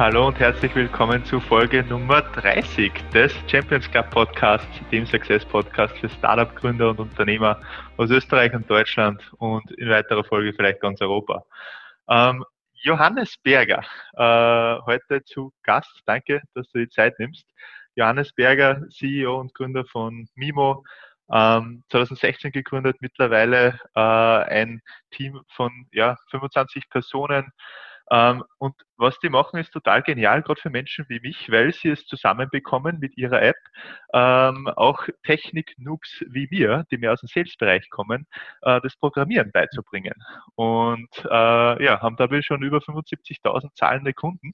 Hallo und herzlich willkommen zu Folge Nummer 30 des Champions Club Podcasts, dem Success Podcast für Startup-Gründer und Unternehmer aus Österreich und Deutschland und in weiterer Folge vielleicht ganz Europa. Ähm, Johannes Berger, äh, heute zu Gast. Danke, dass du die Zeit nimmst. Johannes Berger, CEO und Gründer von Mimo, ähm, 2016 gegründet, mittlerweile äh, ein Team von ja, 25 Personen. Ähm, und was die machen, ist total genial, gerade für Menschen wie mich, weil sie es zusammenbekommen mit ihrer App, ähm, auch Technik-Noobs wie wir, die mehr aus dem Sales-Bereich kommen, äh, das Programmieren beizubringen. Und äh, ja, haben dabei schon über 75.000 zahlende Kunden.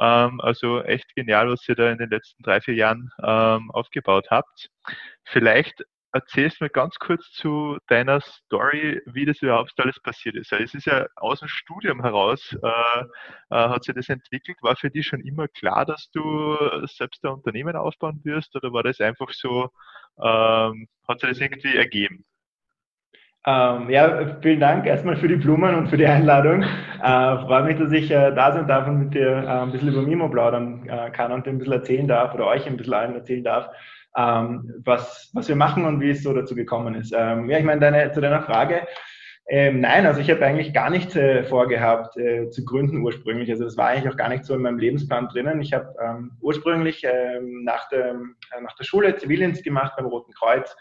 Ähm, also echt genial, was ihr da in den letzten drei, vier Jahren ähm, aufgebaut habt. Vielleicht erzählst mir ganz kurz zu deiner Story, wie das überhaupt alles passiert ist. Es ist ja aus dem Studium heraus, äh, äh, hat sich das entwickelt. War für dich schon immer klar, dass du selbst ein Unternehmen aufbauen wirst oder war das einfach so, ähm, hat sich das irgendwie ergeben? Ähm, ja, vielen Dank erstmal für die Blumen und für die Einladung. Äh, freue mich, dass ich äh, da sein darf und mit dir äh, ein bisschen über Mimo plaudern äh, kann und dir ein bisschen erzählen darf oder euch ein bisschen allen erzählen darf ähm, was, was wir machen und wie es so dazu gekommen ist. Ähm, ja, ich meine, deine, zu deiner Frage, ähm, nein, also ich habe eigentlich gar nicht äh, vorgehabt äh, zu gründen ursprünglich. Also das war eigentlich auch gar nicht so in meinem Lebensplan drinnen. Ich habe ähm, ursprünglich ähm, nach, der, äh, nach der Schule Zivildienst gemacht beim Roten Kreuz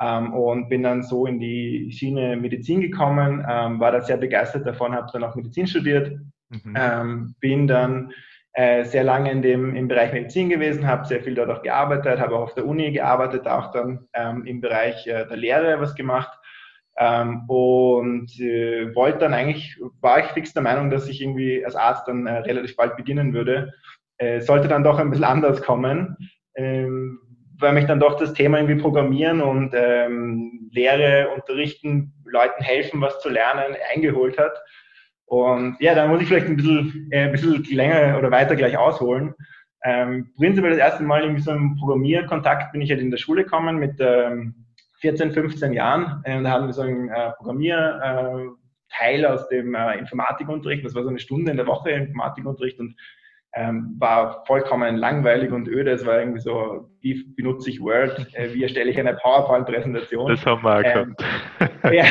ähm, und bin dann so in die Schiene Medizin gekommen, ähm, war da sehr begeistert davon, habe dann auch Medizin studiert, mhm. Ähm, bin dann äh, sehr lange in dem, im Bereich Medizin gewesen, habe sehr viel dort auch gearbeitet, habe auch auf der Uni gearbeitet, auch dann ähm, im Bereich äh, der Lehre was gemacht. Ähm, und äh, wollte dann eigentlich, war ich fix der Meinung, dass ich irgendwie als Arzt dann äh, relativ bald beginnen würde. Äh, sollte dann doch ein bisschen anders kommen, ähm, weil mich dann doch das Thema irgendwie Programmieren und ähm, Lehre, Unterrichten, Leuten helfen, was zu lernen, eingeholt hat. Und ja, da muss ich vielleicht ein bisschen, äh, ein bisschen länger oder weiter gleich ausholen. Ähm, prinzipiell das erste Mal irgendwie so im Programmierkontakt bin ich halt in der Schule gekommen mit ähm, 14, 15 Jahren. Ähm, da hatten wir so einen äh, Programmierteil äh, aus dem äh, Informatikunterricht. Das war so eine Stunde in der Woche Informatikunterricht und ähm, war vollkommen langweilig und öde. Es war irgendwie so, wie benutze ich Word, äh, wie erstelle ich eine PowerPoint-Präsentation. Das haben wir auch ähm, ja,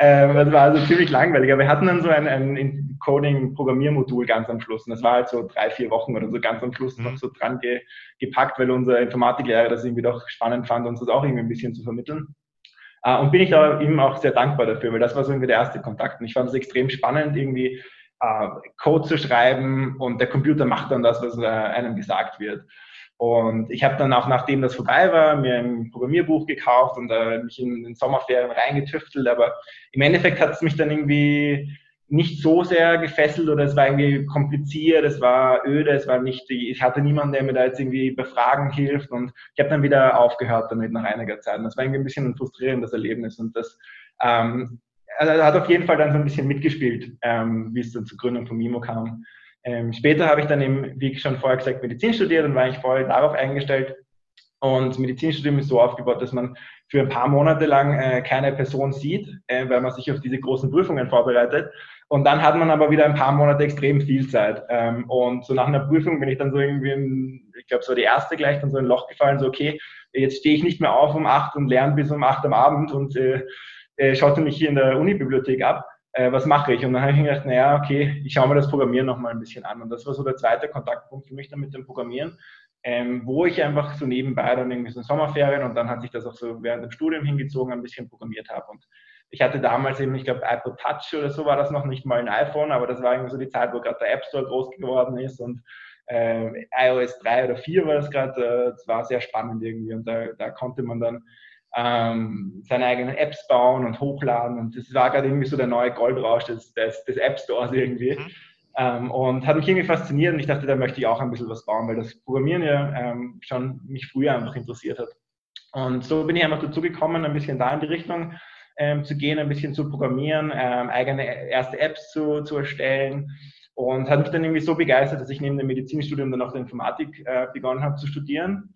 ähm, das war also ziemlich langweilig. Aber wir hatten dann so ein, ein Coding-Programmiermodul ganz am Schluss. Und das war halt so drei, vier Wochen oder so ganz am Schluss mhm. noch so dran ge gepackt, weil unser Informatiklehrer das irgendwie doch spannend fand, uns das auch irgendwie ein bisschen zu vermitteln. Uh, und bin ich da ihm auch sehr dankbar dafür, weil das war so irgendwie der erste Kontakt. Und ich fand es extrem spannend, irgendwie äh, Code zu schreiben und der Computer macht dann das, was äh, einem gesagt wird. Und ich habe dann auch, nachdem das vorbei war, mir ein Programmierbuch gekauft und äh, mich in den Sommerferien reingetüftelt. Aber im Endeffekt hat es mich dann irgendwie nicht so sehr gefesselt oder es war irgendwie kompliziert, es war öde, es war nicht, ich hatte niemanden, der mir da jetzt irgendwie bei Fragen hilft und ich habe dann wieder aufgehört damit nach einiger Zeit. Und das war irgendwie ein bisschen ein frustrierendes Erlebnis und das ähm, also er hat auf jeden Fall dann so ein bisschen mitgespielt, ähm, wie es dann zur Gründung von Mimo kam. Ähm, später habe ich dann eben, wie schon vorher gesagt, Medizin studiert und war ich voll darauf eingestellt. Und Medizinstudium ist so aufgebaut, dass man für ein paar Monate lang äh, keine Person sieht, äh, weil man sich auf diese großen Prüfungen vorbereitet. Und dann hat man aber wieder ein paar Monate extrem viel Zeit. Ähm, und so nach einer Prüfung bin ich dann so irgendwie, in, ich glaube, so die erste gleich dann so in ein Loch gefallen, so okay, jetzt stehe ich nicht mehr auf um acht und lerne bis um acht am Abend und äh, äh, schaut mich hier in der Unibibliothek ab, äh, was mache ich? Und dann habe ich mir gedacht, naja, okay, ich schaue mir das Programmieren nochmal ein bisschen an. Und das war so der zweite Kontaktpunkt für mich dann mit dem Programmieren, ähm, wo ich einfach so nebenbei dann irgendwie so in Sommerferien und dann hat sich das auch so während dem Studium hingezogen, ein bisschen programmiert habe. Und ich hatte damals eben, ich glaube, iPod Touch oder so war das noch, nicht mal ein iPhone, aber das war irgendwie so die Zeit, wo gerade der App Store groß geworden ist und äh, iOS 3 oder 4 war das gerade, äh, das war sehr spannend irgendwie und da, da konnte man dann ähm, seine eigenen Apps bauen und hochladen. Und das war gerade irgendwie so der neue Goldrausch des, des, des App Stores irgendwie. Mhm. Ähm, und hat mich irgendwie fasziniert und ich dachte, da möchte ich auch ein bisschen was bauen, weil das Programmieren ja ähm, schon mich früher einfach interessiert hat. Und so bin ich einfach dazu gekommen, ein bisschen da in die Richtung ähm, zu gehen, ein bisschen zu programmieren, ähm, eigene erste Apps zu, zu erstellen. Und hat mich dann irgendwie so begeistert, dass ich neben dem Medizinstudium dann auch der Informatik äh, begonnen habe zu studieren.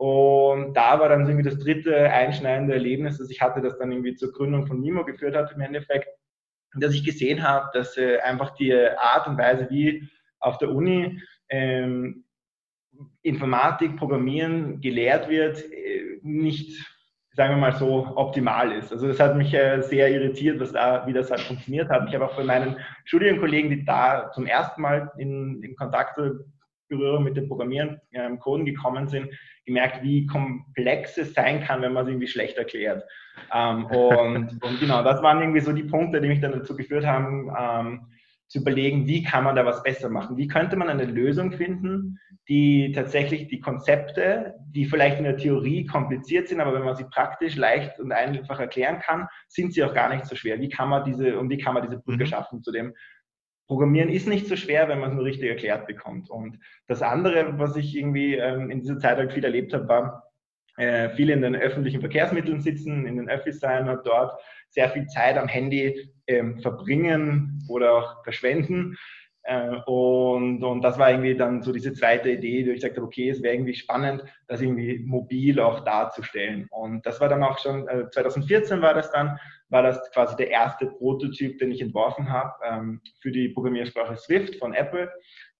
Und da war dann irgendwie das dritte einschneidende Erlebnis, das ich hatte, das dann irgendwie zur Gründung von Nimo geführt hat im Endeffekt. dass ich gesehen habe, dass äh, einfach die Art und Weise, wie auf der Uni ähm, Informatik, Programmieren gelehrt wird, äh, nicht, sagen wir mal so, optimal ist. Also das hat mich äh, sehr irritiert, was da, wie das halt funktioniert hat. Ich habe auch bei meinen Studienkollegen, die da zum ersten Mal in, in Kontakt Berührung mit dem Programmieren, ähm, Coden gekommen sind, gemerkt, wie komplex es sein kann, wenn man es irgendwie schlecht erklärt. Ähm, und, und, genau, das waren irgendwie so die Punkte, die mich dann dazu geführt haben, ähm, zu überlegen, wie kann man da was besser machen? Wie könnte man eine Lösung finden, die tatsächlich die Konzepte, die vielleicht in der Theorie kompliziert sind, aber wenn man sie praktisch leicht und einfach erklären kann, sind sie auch gar nicht so schwer. Wie kann man diese, und wie kann man diese Brücke mhm. schaffen zu dem, Programmieren ist nicht so schwer, wenn man es nur richtig erklärt bekommt. Und das andere, was ich irgendwie ähm, in dieser Zeit halt viel erlebt habe, war, äh, viele in den öffentlichen Verkehrsmitteln sitzen, in den Öffis sein und dort sehr viel Zeit am Handy ähm, verbringen oder auch verschwenden. Äh, und, und das war irgendwie dann so diese zweite Idee, wo ich gesagt habe, okay, es wäre irgendwie spannend, das irgendwie mobil auch darzustellen. Und das war dann auch schon, äh, 2014 war das dann, war das quasi der erste Prototyp, den ich entworfen habe ähm, für die Programmiersprache Swift von Apple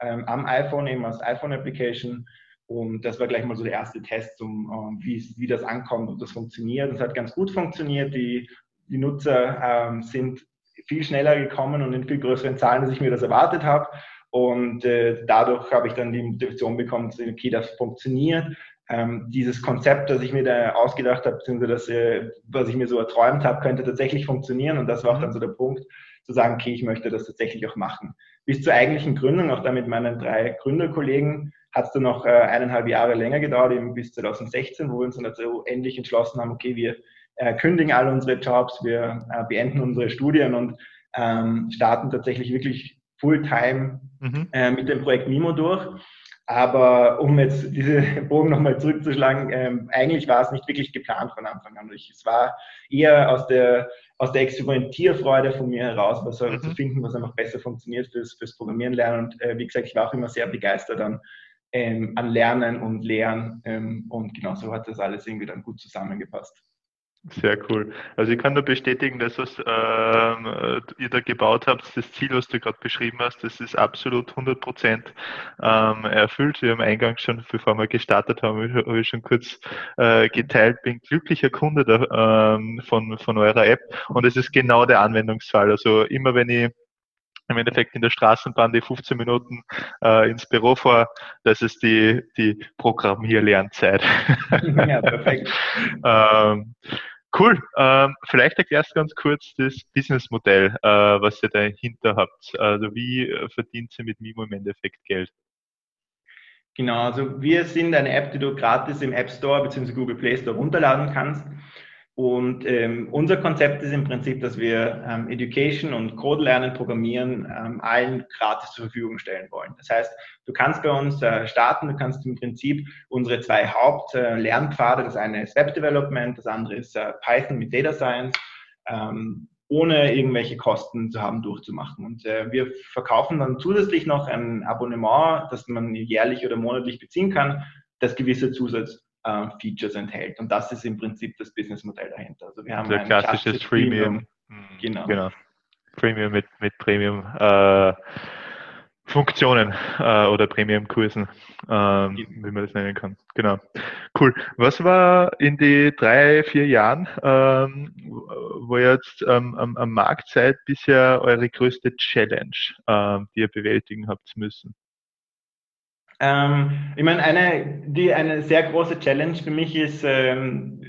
ähm, am iPhone, eben als iPhone-Application. Und das war gleich mal so der erste Test, um, um wie, wie das ankommt und das funktioniert. Das hat ganz gut funktioniert. Die, die Nutzer ähm, sind viel schneller gekommen und in viel größeren Zahlen, als ich mir das erwartet habe. Und äh, dadurch habe ich dann die Motivation bekommen, okay, das funktioniert. Ähm, dieses Konzept, das ich mir da ausgedacht habe, beziehungsweise das, äh, was ich mir so erträumt habe, könnte tatsächlich funktionieren. Und das war auch dann so der Punkt, zu sagen, okay, ich möchte das tatsächlich auch machen. Bis zur eigentlichen Gründung, auch da mit meinen drei Gründerkollegen, hat es dann noch äh, eineinhalb Jahre länger gedauert, eben bis 2016, wo wir uns dann dazu endlich entschlossen haben, okay, wir äh, kündigen alle unsere Jobs, wir äh, beenden unsere Studien und ähm, starten tatsächlich wirklich Fulltime mhm. äh, mit dem Projekt Mimo durch. Aber um jetzt diese Bogen nochmal zurückzuschlagen, ähm, eigentlich war es nicht wirklich geplant von Anfang an. Ich, es war eher aus der, aus der Experimentierfreude von mir heraus, was mhm. zu finden, was einfach besser funktioniert fürs, fürs Programmieren lernen. Und äh, wie gesagt, ich war auch immer sehr begeistert an, ähm, an Lernen und Lehren. Ähm, und genau so hat das alles irgendwie dann gut zusammengepasst. Sehr cool. Also ich kann nur bestätigen, dass was ähm, ihr da gebaut habt, das Ziel, was du gerade beschrieben hast, das ist absolut 100 Prozent ähm, erfüllt. Wir haben eingangs schon, bevor wir gestartet haben, habe ich schon kurz äh, geteilt, bin glücklicher Kunde da, ähm, von, von eurer App und es ist genau der Anwendungsfall. Also immer wenn ich im Endeffekt in der Straßenbahn die 15 Minuten äh, ins Büro fahre, das ist die, die Programmierlernzeit. Ja, perfekt. ähm, Cool. Ähm, vielleicht erklärst du ganz kurz das Businessmodell, äh, was ihr dahinter habt. Also wie äh, verdient ihr mit Mimo im Endeffekt Geld? Genau, also wir sind eine App, die du gratis im App Store bzw. Google Play Store runterladen kannst. Und ähm, unser Konzept ist im Prinzip, dass wir ähm, Education und Code lernen, Programmieren ähm, allen gratis zur Verfügung stellen wollen. Das heißt, du kannst bei uns äh, starten, du kannst im Prinzip unsere zwei Hauptlernpfade, äh, das eine ist Web Development, das andere ist äh, Python mit Data Science, ähm, ohne irgendwelche Kosten zu haben, durchzumachen. Und äh, wir verkaufen dann zusätzlich noch ein Abonnement, das man jährlich oder monatlich beziehen kann, das gewisse Zusatz äh, Features enthält. Und das ist im Prinzip das Businessmodell dahinter. Also wir haben Der ein klassisches Freemium. Premium. Genau. genau. Premium mit, mit Premium. Äh, Funktionen äh, oder Premium-Kursen, ähm, wie man das nennen kann. Genau. Cool. Was war in die drei, vier Jahren, ähm, wo ihr jetzt ähm, am, am, Markt seid, bisher eure größte Challenge, ähm, die ihr bewältigen habt müssen? Ähm, ich meine, eine, die, eine sehr große Challenge für mich ist, ähm,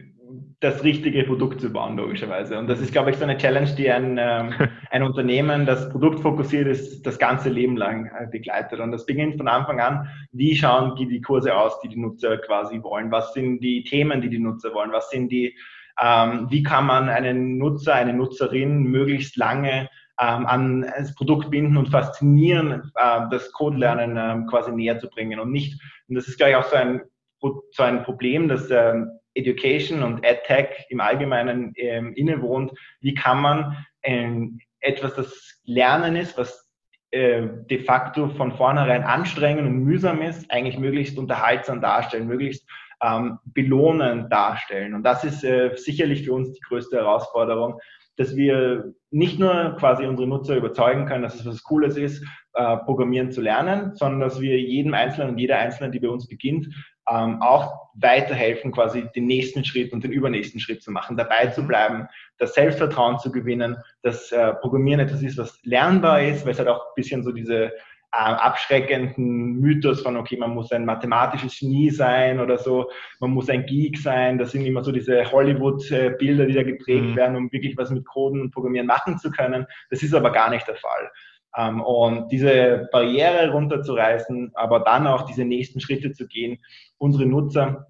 das richtige Produkt zu bauen, logischerweise. Und das ist, glaube ich, so eine Challenge, die ein, ähm, ein Unternehmen, das produktfokussiert ist, das ganze Leben lang äh, begleitet. Und das beginnt von Anfang an, wie schauen die, die Kurse aus, die die Nutzer quasi wollen? Was sind die Themen, die die Nutzer wollen? Was sind die, ähm, wie kann man einen Nutzer, eine Nutzerin möglichst lange ähm, an das Produkt binden und faszinieren, äh, das Codelernen äh, quasi näher zu bringen und nicht, und das ist gleich auch so ein, so ein Problem, dass ähm, Education und EdTech im Allgemeinen ähm, innewohnt, wie kann man ähm, etwas, das Lernen ist, was äh, de facto von vornherein anstrengend und mühsam ist, eigentlich möglichst unterhaltsam darstellen, möglichst ähm, belohnend darstellen. Und das ist äh, sicherlich für uns die größte Herausforderung, dass wir nicht nur quasi unsere Nutzer überzeugen können, dass es was Cooles ist, äh, Programmieren zu lernen, sondern dass wir jedem Einzelnen und jeder Einzelnen, die bei uns beginnt, ähm, auch weiterhelfen, quasi den nächsten Schritt und den übernächsten Schritt zu machen, dabei zu mhm. bleiben, das Selbstvertrauen zu gewinnen, dass äh, Programmieren etwas ist, was lernbar ist, weil es halt auch ein bisschen so diese abschreckenden Mythos von, okay, man muss ein mathematisches Genie sein oder so, man muss ein Geek sein. Das sind immer so diese Hollywood-Bilder, die da geprägt mhm. werden, um wirklich was mit Coden und Programmieren machen zu können. Das ist aber gar nicht der Fall. Ähm, und diese Barriere runterzureißen, aber dann auch diese nächsten Schritte zu gehen, unsere Nutzer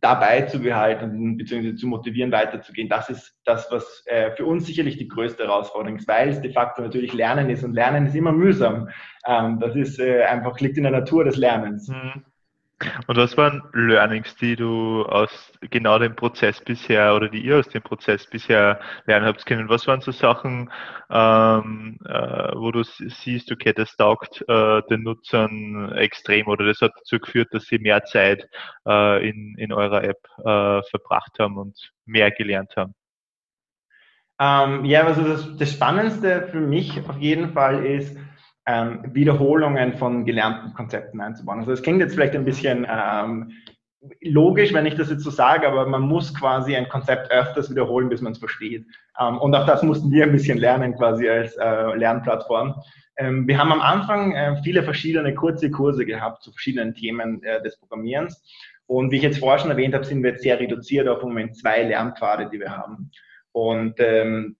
dabei zu behalten bzw. zu motivieren, weiterzugehen, das ist das, was äh, für uns sicherlich die größte Herausforderung ist, weil es de facto natürlich Lernen ist und Lernen ist immer mühsam. Ähm, das ist äh, einfach, liegt in der Natur des Lernens. Mhm. Und was waren Learnings, die du aus genau dem Prozess bisher oder die ihr aus dem Prozess bisher lernen habt können? Was waren so Sachen, ähm, äh, wo du siehst, okay, das taugt äh, den Nutzern extrem oder das hat dazu geführt, dass sie mehr Zeit äh, in, in eurer App äh, verbracht haben und mehr gelernt haben? Ähm, ja, also das, das Spannendste für mich auf jeden Fall ist, ähm, Wiederholungen von gelernten Konzepten einzubauen. Also es klingt jetzt vielleicht ein bisschen ähm, logisch, wenn ich das jetzt so sage, aber man muss quasi ein Konzept öfters wiederholen, bis man es versteht. Ähm, und auch das mussten wir ein bisschen lernen quasi als äh, Lernplattform. Ähm, wir haben am Anfang äh, viele verschiedene kurze Kurse gehabt zu verschiedenen Themen äh, des Programmierens. Und wie ich jetzt vorher schon erwähnt habe, sind wir jetzt sehr reduziert auf im Moment zwei Lernpfade, die wir haben. Und ähm,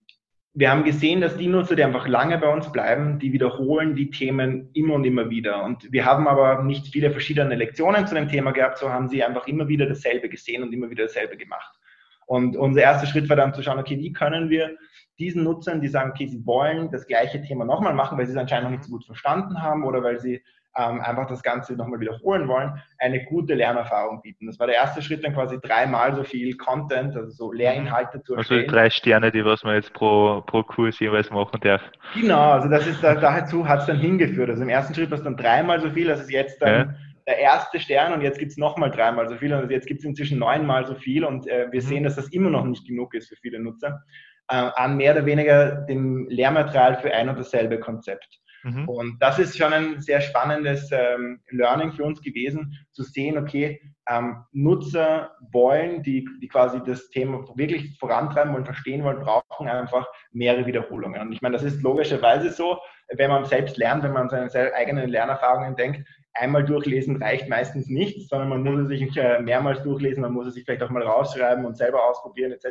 wir haben gesehen, dass die Nutzer, die einfach lange bei uns bleiben, die wiederholen die Themen immer und immer wieder. Und wir haben aber nicht viele verschiedene Lektionen zu dem Thema gehabt, so haben sie einfach immer wieder dasselbe gesehen und immer wieder dasselbe gemacht. Und unser erster Schritt war dann zu schauen, okay, wie können wir diesen Nutzern, die sagen, okay, sie wollen das gleiche Thema nochmal machen, weil sie es anscheinend noch nicht so gut verstanden haben oder weil sie ähm, einfach das Ganze nochmal wiederholen wollen, eine gute Lernerfahrung bieten. Das war der erste Schritt, dann quasi dreimal so viel Content, also so Lehrinhalte zu erstellen. Also drei Sterne, die was man jetzt pro, pro Kurs jeweils machen darf. Genau, also das ist, da, dazu hat es dann hingeführt. Also im ersten Schritt war es dann dreimal so viel, das ist jetzt dann ja. der erste Stern und jetzt gibt es nochmal dreimal so viel und jetzt gibt es inzwischen neunmal so viel und äh, wir mhm. sehen, dass das immer noch nicht genug ist für viele Nutzer, äh, an mehr oder weniger dem Lehrmaterial für ein und dasselbe Konzept. Mhm. Und das ist schon ein sehr spannendes ähm, Learning für uns gewesen, zu sehen, okay, ähm, Nutzer wollen, die, die quasi das Thema wirklich vorantreiben wollen, verstehen wollen, brauchen einfach mehrere Wiederholungen. Und ich meine, das ist logischerweise so, wenn man selbst lernt, wenn man an seine eigenen Lernerfahrungen denkt, einmal durchlesen reicht meistens nicht, sondern man muss es sich äh, mehrmals durchlesen, man muss es sich vielleicht auch mal rausschreiben und selber ausprobieren etc.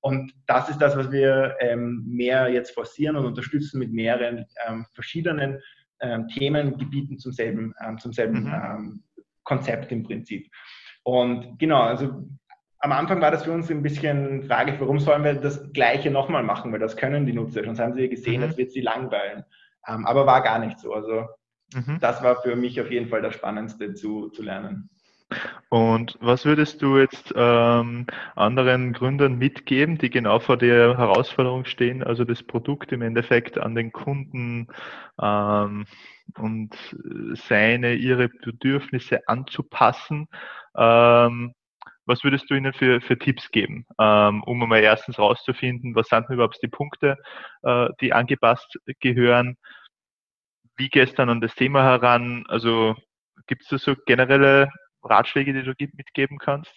Und das ist das, was wir ähm, mehr jetzt forcieren und unterstützen mit mehreren ähm, verschiedenen ähm, Themengebieten zum selben, zum selben mhm. Konzept im Prinzip. Und genau, also am Anfang war das für uns ein bisschen Frage, warum sollen wir das Gleiche nochmal machen, weil das können die Nutzer, sonst haben sie gesehen, mhm. das wird sie langweilen. Aber war gar nicht so. Also Mhm. Das war für mich auf jeden Fall das Spannendste zu, zu lernen. Und was würdest du jetzt ähm, anderen Gründern mitgeben, die genau vor der Herausforderung stehen, also das Produkt im Endeffekt an den Kunden ähm, und seine, ihre Bedürfnisse anzupassen? Ähm, was würdest du ihnen für, für Tipps geben, ähm, um einmal erstens rauszufinden, was sind überhaupt die Punkte, äh, die angepasst gehören? Wie gehst du an das Thema heran? Also gibt es da so generelle Ratschläge, die du mitgeben kannst?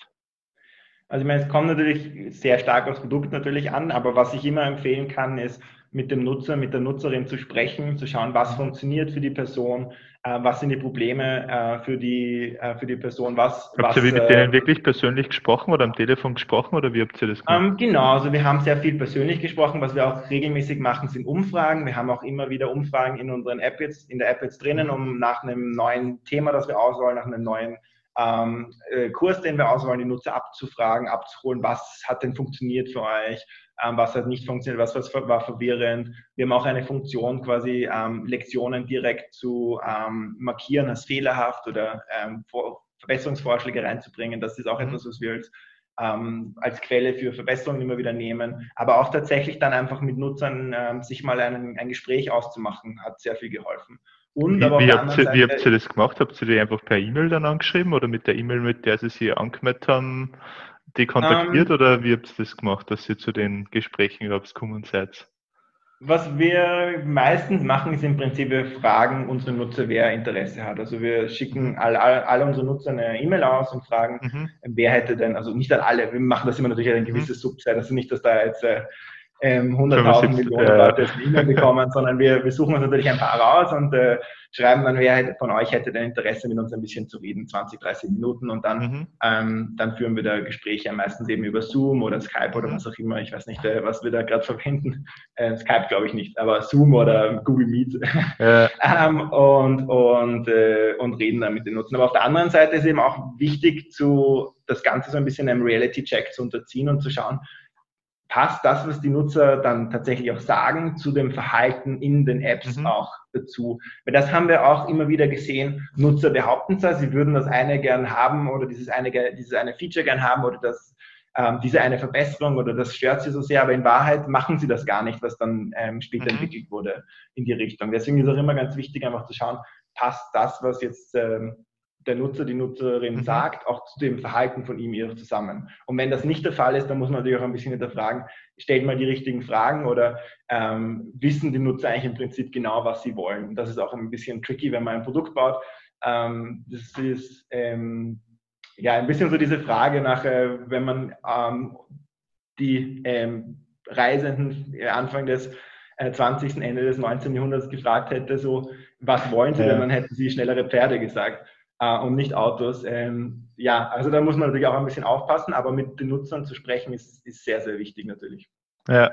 Also ich meine, es kommt natürlich sehr stark aufs Produkt natürlich an, aber was ich immer empfehlen kann, ist mit dem Nutzer, mit der Nutzerin zu sprechen, zu schauen, was funktioniert für die Person, äh, was sind die Probleme äh, für, die, äh, für die Person, was... Habt ihr mit äh, denen wirklich persönlich gesprochen oder am Telefon gesprochen oder wie habt ihr das gemacht? Ähm, genau, also wir haben sehr viel persönlich gesprochen, was wir auch regelmäßig machen, sind Umfragen. Wir haben auch immer wieder Umfragen in unseren App jetzt, in der App jetzt drinnen, um nach einem neuen Thema, das wir auswählen, nach einem neuen ähm, äh, Kurs, den wir auswählen, die Nutzer abzufragen, abzuholen, was hat denn funktioniert für euch, was hat nicht funktioniert, was, was war verwirrend. Wir haben auch eine Funktion, quasi ähm, Lektionen direkt zu ähm, markieren als fehlerhaft oder ähm, Verbesserungsvorschläge reinzubringen. Das ist auch mhm. etwas, was wir als ähm, als Quelle für Verbesserungen immer wieder nehmen, aber auch tatsächlich dann einfach mit Nutzern ähm, sich mal ein, ein Gespräch auszumachen, hat sehr viel geholfen. Und wie, wie, habt ihr, wie habt ihr das gemacht? Habt ihr die einfach per E-Mail dann angeschrieben oder mit der E-Mail, mit der sie sich angemeldet haben, die kontaktiert ähm, oder wie habt ihr das gemacht, dass ihr zu den Gesprächen überhaupt gekommen seid? Was wir meistens machen, ist im Prinzip, wir fragen unsere Nutzer, wer Interesse hat. Also wir schicken mhm. alle, alle, alle unsere Nutzer eine E-Mail aus und fragen, mhm. wer hätte denn, also nicht an alle, wir machen das immer natürlich ein gewisses mhm. Subset, also nicht, dass da jetzt äh, ähm, 100.000 Millionen äh, Leute eine E-Mail bekommen, sondern wir, wir suchen uns natürlich ein paar raus und äh, schreiben dann, wer von euch hätte denn Interesse, mit uns ein bisschen zu reden, 20, 30 Minuten und dann, mhm. ähm, dann führen wir da Gespräche meistens eben über Zoom oder Skype oder mhm. was auch immer. Ich weiß nicht, äh, was wir da gerade verwenden. Äh, Skype glaube ich nicht, aber Zoom oder Google Meet ja. ähm, und, und, äh, und reden dann mit den Nutzern. Aber auf der anderen Seite ist eben auch wichtig, zu, das Ganze so ein bisschen einem Reality-Check zu unterziehen und zu schauen, passt das, was die Nutzer dann tatsächlich auch sagen, zu dem Verhalten in den Apps mhm. auch dazu. Weil das haben wir auch immer wieder gesehen. Nutzer behaupten zwar, sie würden das eine gern haben oder dieses eine, dieses eine Feature gern haben oder das, ähm, diese eine Verbesserung oder das stört sie so sehr, aber in Wahrheit machen sie das gar nicht, was dann ähm, später mhm. entwickelt wurde in die Richtung. Deswegen ist auch immer ganz wichtig, einfach zu schauen, passt das, was jetzt ähm, der Nutzer, die Nutzerin mhm. sagt, auch zu dem Verhalten von ihm ihr zusammen. Und wenn das nicht der Fall ist, dann muss man natürlich auch ein bisschen hinterfragen, stellt mal die richtigen Fragen oder ähm, wissen die Nutzer eigentlich im Prinzip genau, was sie wollen. Und das ist auch ein bisschen tricky, wenn man ein Produkt baut. Ähm, das ist ähm, ja ein bisschen so diese Frage nach, äh, wenn man ähm, die ähm, Reisenden Anfang des 20. Äh, Ende des 19. Jahrhunderts gefragt hätte, so, was wollen sie denn, dann hätten sie schnellere Pferde gesagt äh, und nicht Autos. Ähm, ja, also da muss man natürlich auch ein bisschen aufpassen, aber mit den Nutzern zu sprechen ist, ist sehr, sehr wichtig natürlich. Ja,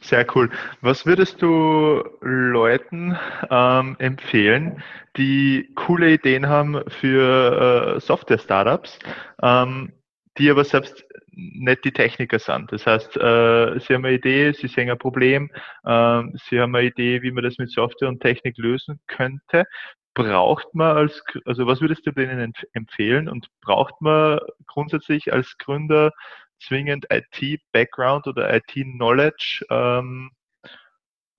sehr cool. Was würdest du Leuten ähm, empfehlen, die coole Ideen haben für äh, Software-Startups, ähm, die aber selbst nicht die Techniker sind. Das heißt, äh, sie haben eine Idee, sie sehen ein Problem, äh, sie haben eine Idee, wie man das mit Software und Technik lösen könnte braucht man als, also was würdest du denen empfehlen und braucht man grundsätzlich als Gründer zwingend IT-Background oder IT-Knowledge, ähm,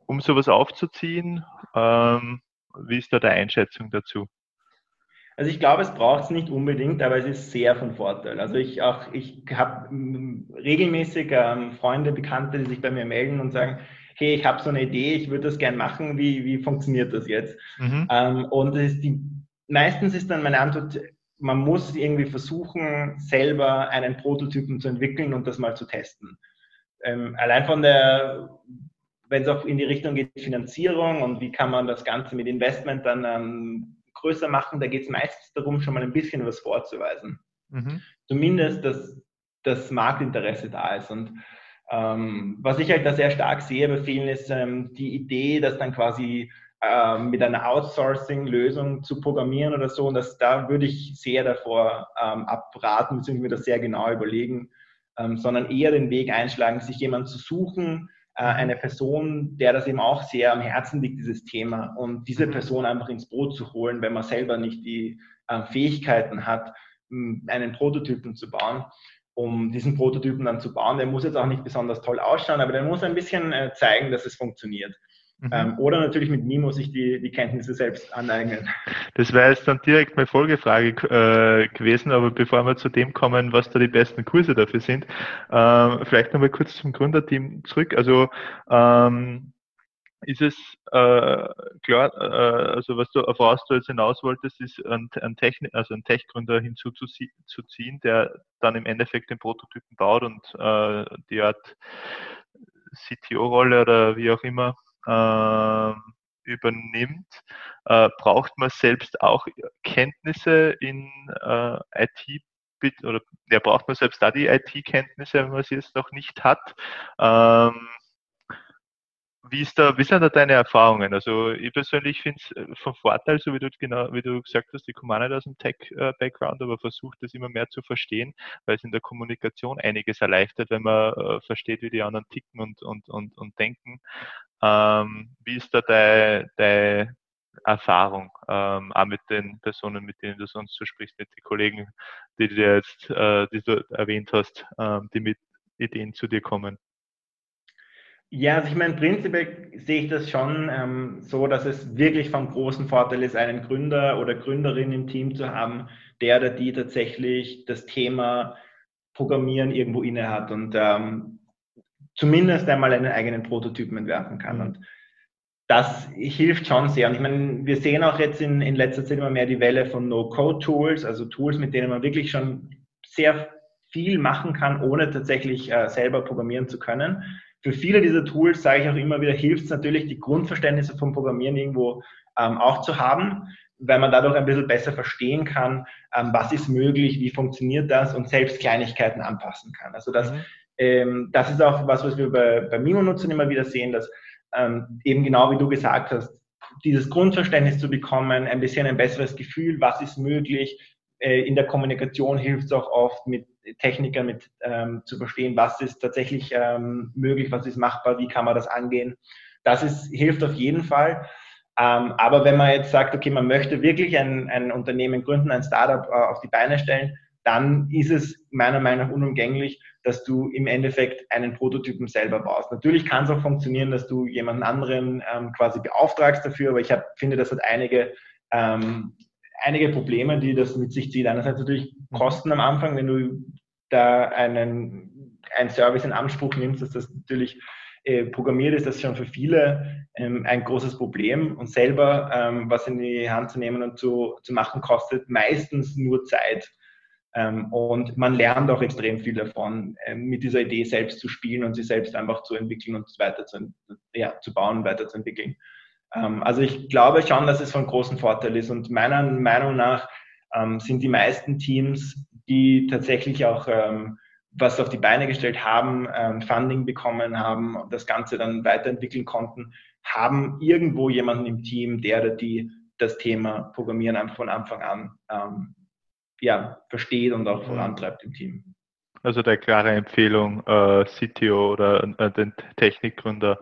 um sowas aufzuziehen? Ähm, wie ist da deine Einschätzung dazu? Also ich glaube, es braucht es nicht unbedingt, aber es ist sehr von Vorteil. Also ich auch, ich habe regelmäßig ähm, Freunde, Bekannte, die sich bei mir melden und sagen, hey, ich habe so eine Idee, ich würde das gern machen, wie, wie funktioniert das jetzt? Mhm. Ähm, und ist die, meistens ist dann meine Antwort, man muss irgendwie versuchen, selber einen Prototypen zu entwickeln und das mal zu testen. Ähm, allein von der, wenn es auch in die Richtung geht, Finanzierung und wie kann man das Ganze mit Investment dann ähm, größer machen, da geht es meistens darum, schon mal ein bisschen was vorzuweisen. Mhm. Zumindest, dass das Marktinteresse da ist. Und ähm, was ich halt da sehr stark sehe bei vielen ist ähm, die Idee, dass dann quasi ähm, mit einer Outsourcing-Lösung zu programmieren oder so. Und das, da würde ich sehr davor ähm, abraten, beziehungsweise mir das sehr genau überlegen, ähm, sondern eher den Weg einschlagen, sich jemanden zu suchen, äh, eine Person, der das eben auch sehr am Herzen liegt, dieses Thema, und diese mhm. Person einfach ins Boot zu holen, wenn man selber nicht die äh, Fähigkeiten hat, einen Prototypen zu bauen um diesen Prototypen dann zu bauen. Der muss jetzt auch nicht besonders toll ausschauen, aber der muss ein bisschen äh, zeigen, dass es funktioniert. Mhm. Ähm, oder natürlich mit mir muss ich die, die Kenntnisse selbst aneignen. Das wäre jetzt dann direkt meine Folgefrage äh, gewesen, aber bevor wir zu dem kommen, was da die besten Kurse dafür sind, äh, vielleicht nochmal kurz zum Gründerteam zurück. Also ähm, ist es äh, klar, äh, also was du auf was du jetzt hinaus wolltest, ist ein, ein Technik, also ein Tech-Gründer hinzuzuziehen, der dann im Endeffekt den Prototypen baut und äh, die Art CTO-Rolle oder wie auch immer äh, übernimmt, äh, braucht man selbst auch Kenntnisse in äh, IT oder ja, braucht man selbst da die IT-Kenntnisse, wenn man sie jetzt noch nicht hat. Ähm, wie, ist da, wie sind da deine Erfahrungen? Also ich persönlich finde es äh, von Vorteil, so wie du genau, wie du gesagt hast, ich komme nicht aus dem Tech-Background, aber versuche das immer mehr zu verstehen, weil es in der Kommunikation einiges erleichtert, wenn man äh, versteht, wie die anderen ticken und, und, und, und denken. Ähm, wie ist da deine, deine Erfahrung, ähm, auch mit den Personen, mit denen du sonst so sprichst, mit den Kollegen, die du jetzt, äh, die du erwähnt hast, ähm, die mit Ideen zu dir kommen? Ja, also ich meine, prinzipiell sehe ich das schon ähm, so, dass es wirklich von großem Vorteil ist, einen Gründer oder Gründerin im Team zu haben, der oder die tatsächlich das Thema Programmieren irgendwo inne hat und ähm, zumindest einmal einen eigenen Prototypen entwerfen kann. Und das hilft schon sehr. Und ich meine, wir sehen auch jetzt in, in letzter Zeit immer mehr die Welle von No-Code-Tools, also Tools, mit denen man wirklich schon sehr viel machen kann, ohne tatsächlich äh, selber programmieren zu können. Für viele dieser Tools, sage ich auch immer wieder, hilft es natürlich, die Grundverständnisse vom Programmieren irgendwo ähm, auch zu haben, weil man dadurch ein bisschen besser verstehen kann, ähm, was ist möglich, wie funktioniert das und selbst Kleinigkeiten anpassen kann. Also das, mhm. ähm, das ist auch was, was wir bei, bei Mimo-Nutzern immer wieder sehen, dass ähm, eben genau wie du gesagt hast, dieses Grundverständnis zu bekommen, ein bisschen ein besseres Gefühl, was ist möglich. Äh, in der Kommunikation hilft es auch oft mit Technikern mit ähm, zu verstehen, was ist tatsächlich ähm, möglich, was ist machbar, wie kann man das angehen. Das ist, hilft auf jeden Fall. Ähm, aber wenn man jetzt sagt, okay, man möchte wirklich ein, ein Unternehmen gründen, ein Startup äh, auf die Beine stellen, dann ist es meiner Meinung nach unumgänglich, dass du im Endeffekt einen Prototypen selber baust. Natürlich kann es auch funktionieren, dass du jemanden anderen ähm, quasi beauftragst dafür, aber ich hab, finde, das hat einige, ähm, einige Probleme, die das mit sich zieht. Einerseits natürlich mhm. Kosten am Anfang, wenn du da einen, einen Service in Anspruch nimmst, dass das natürlich äh, programmiert ist, das schon für viele ähm, ein großes Problem und selber ähm, was in die Hand zu nehmen und zu, zu machen, kostet meistens nur Zeit. Ähm, und man lernt auch extrem viel davon, ähm, mit dieser Idee selbst zu spielen und sie selbst einfach zu entwickeln und weiter zu, ja, zu bauen, weiterzuentwickeln. Ähm, also ich glaube schon, dass es von großem Vorteil ist und meiner Meinung nach ähm, sind die meisten Teams, die tatsächlich auch was auf die Beine gestellt haben, ähm, Funding bekommen haben und das Ganze dann weiterentwickeln konnten, haben irgendwo jemanden im Team, der oder die das Thema Programmieren einfach von Anfang an ähm, ja, versteht und auch mhm. vorantreibt im Team. Also der klare Empfehlung, äh, CTO oder äh, den Technikgründer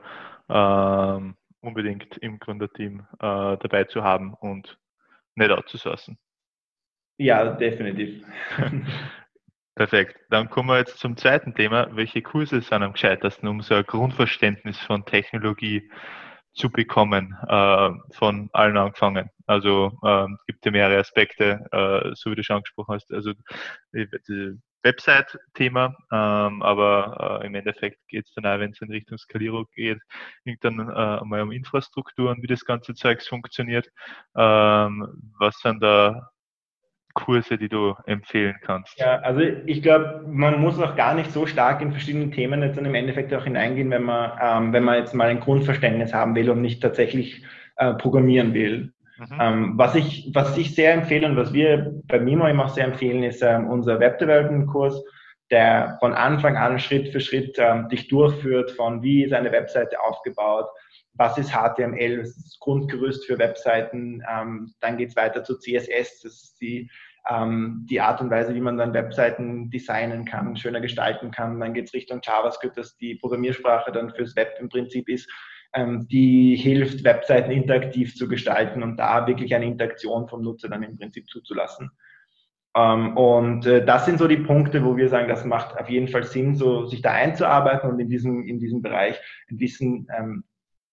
äh, unbedingt im Gründerteam äh, dabei zu haben und nicht outzusourcen. Ja, definitiv. Perfekt. Dann kommen wir jetzt zum zweiten Thema. Welche Kurse sind am gescheitersten, um so ein Grundverständnis von Technologie zu bekommen, äh, von allen angefangen? Also äh, gibt ja mehrere Aspekte, äh, so wie du schon angesprochen hast. Also die Website-Thema, ähm, aber äh, im Endeffekt geht es dann auch, wenn es in Richtung Skalierung geht, dann äh, mal um Infrastrukturen, wie das ganze Zeugs funktioniert. Ähm, was sind da Kurse, die du empfehlen kannst? Ja, also ich glaube, man muss auch gar nicht so stark in verschiedene Themen jetzt dann im Endeffekt auch hineingehen, wenn man, ähm, wenn man jetzt mal ein Grundverständnis haben will und nicht tatsächlich äh, programmieren will. Mhm. Ähm, was, ich, was ich sehr empfehle und was wir bei Mimo immer sehr empfehlen, ist ähm, unser Web Development Kurs, der von Anfang an Schritt für Schritt ähm, dich durchführt von wie ist eine Webseite aufgebaut, was ist HTML, das ist das Grundgerüst für Webseiten, ähm, dann geht es weiter zu CSS, das ist die, ähm, die Art und Weise, wie man dann Webseiten designen kann, schöner gestalten kann, dann geht es Richtung JavaScript, das die Programmiersprache dann fürs Web im Prinzip ist, die hilft, Webseiten interaktiv zu gestalten und da wirklich eine Interaktion vom Nutzer dann im Prinzip zuzulassen. Ähm, und äh, das sind so die Punkte, wo wir sagen, das macht auf jeden Fall Sinn, so sich da einzuarbeiten und in diesem, in diesem Bereich ein Wissen ähm,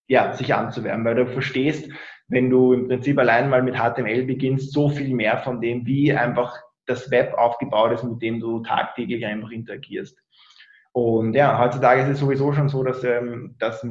ja, sich anzuwärmen, weil du verstehst, wenn du im Prinzip allein mal mit HTML beginnst, so viel mehr von dem, wie einfach das Web aufgebaut ist, mit dem du tagtäglich einfach interagierst. Und ja, heutzutage ist es sowieso schon so, dass, ähm, dass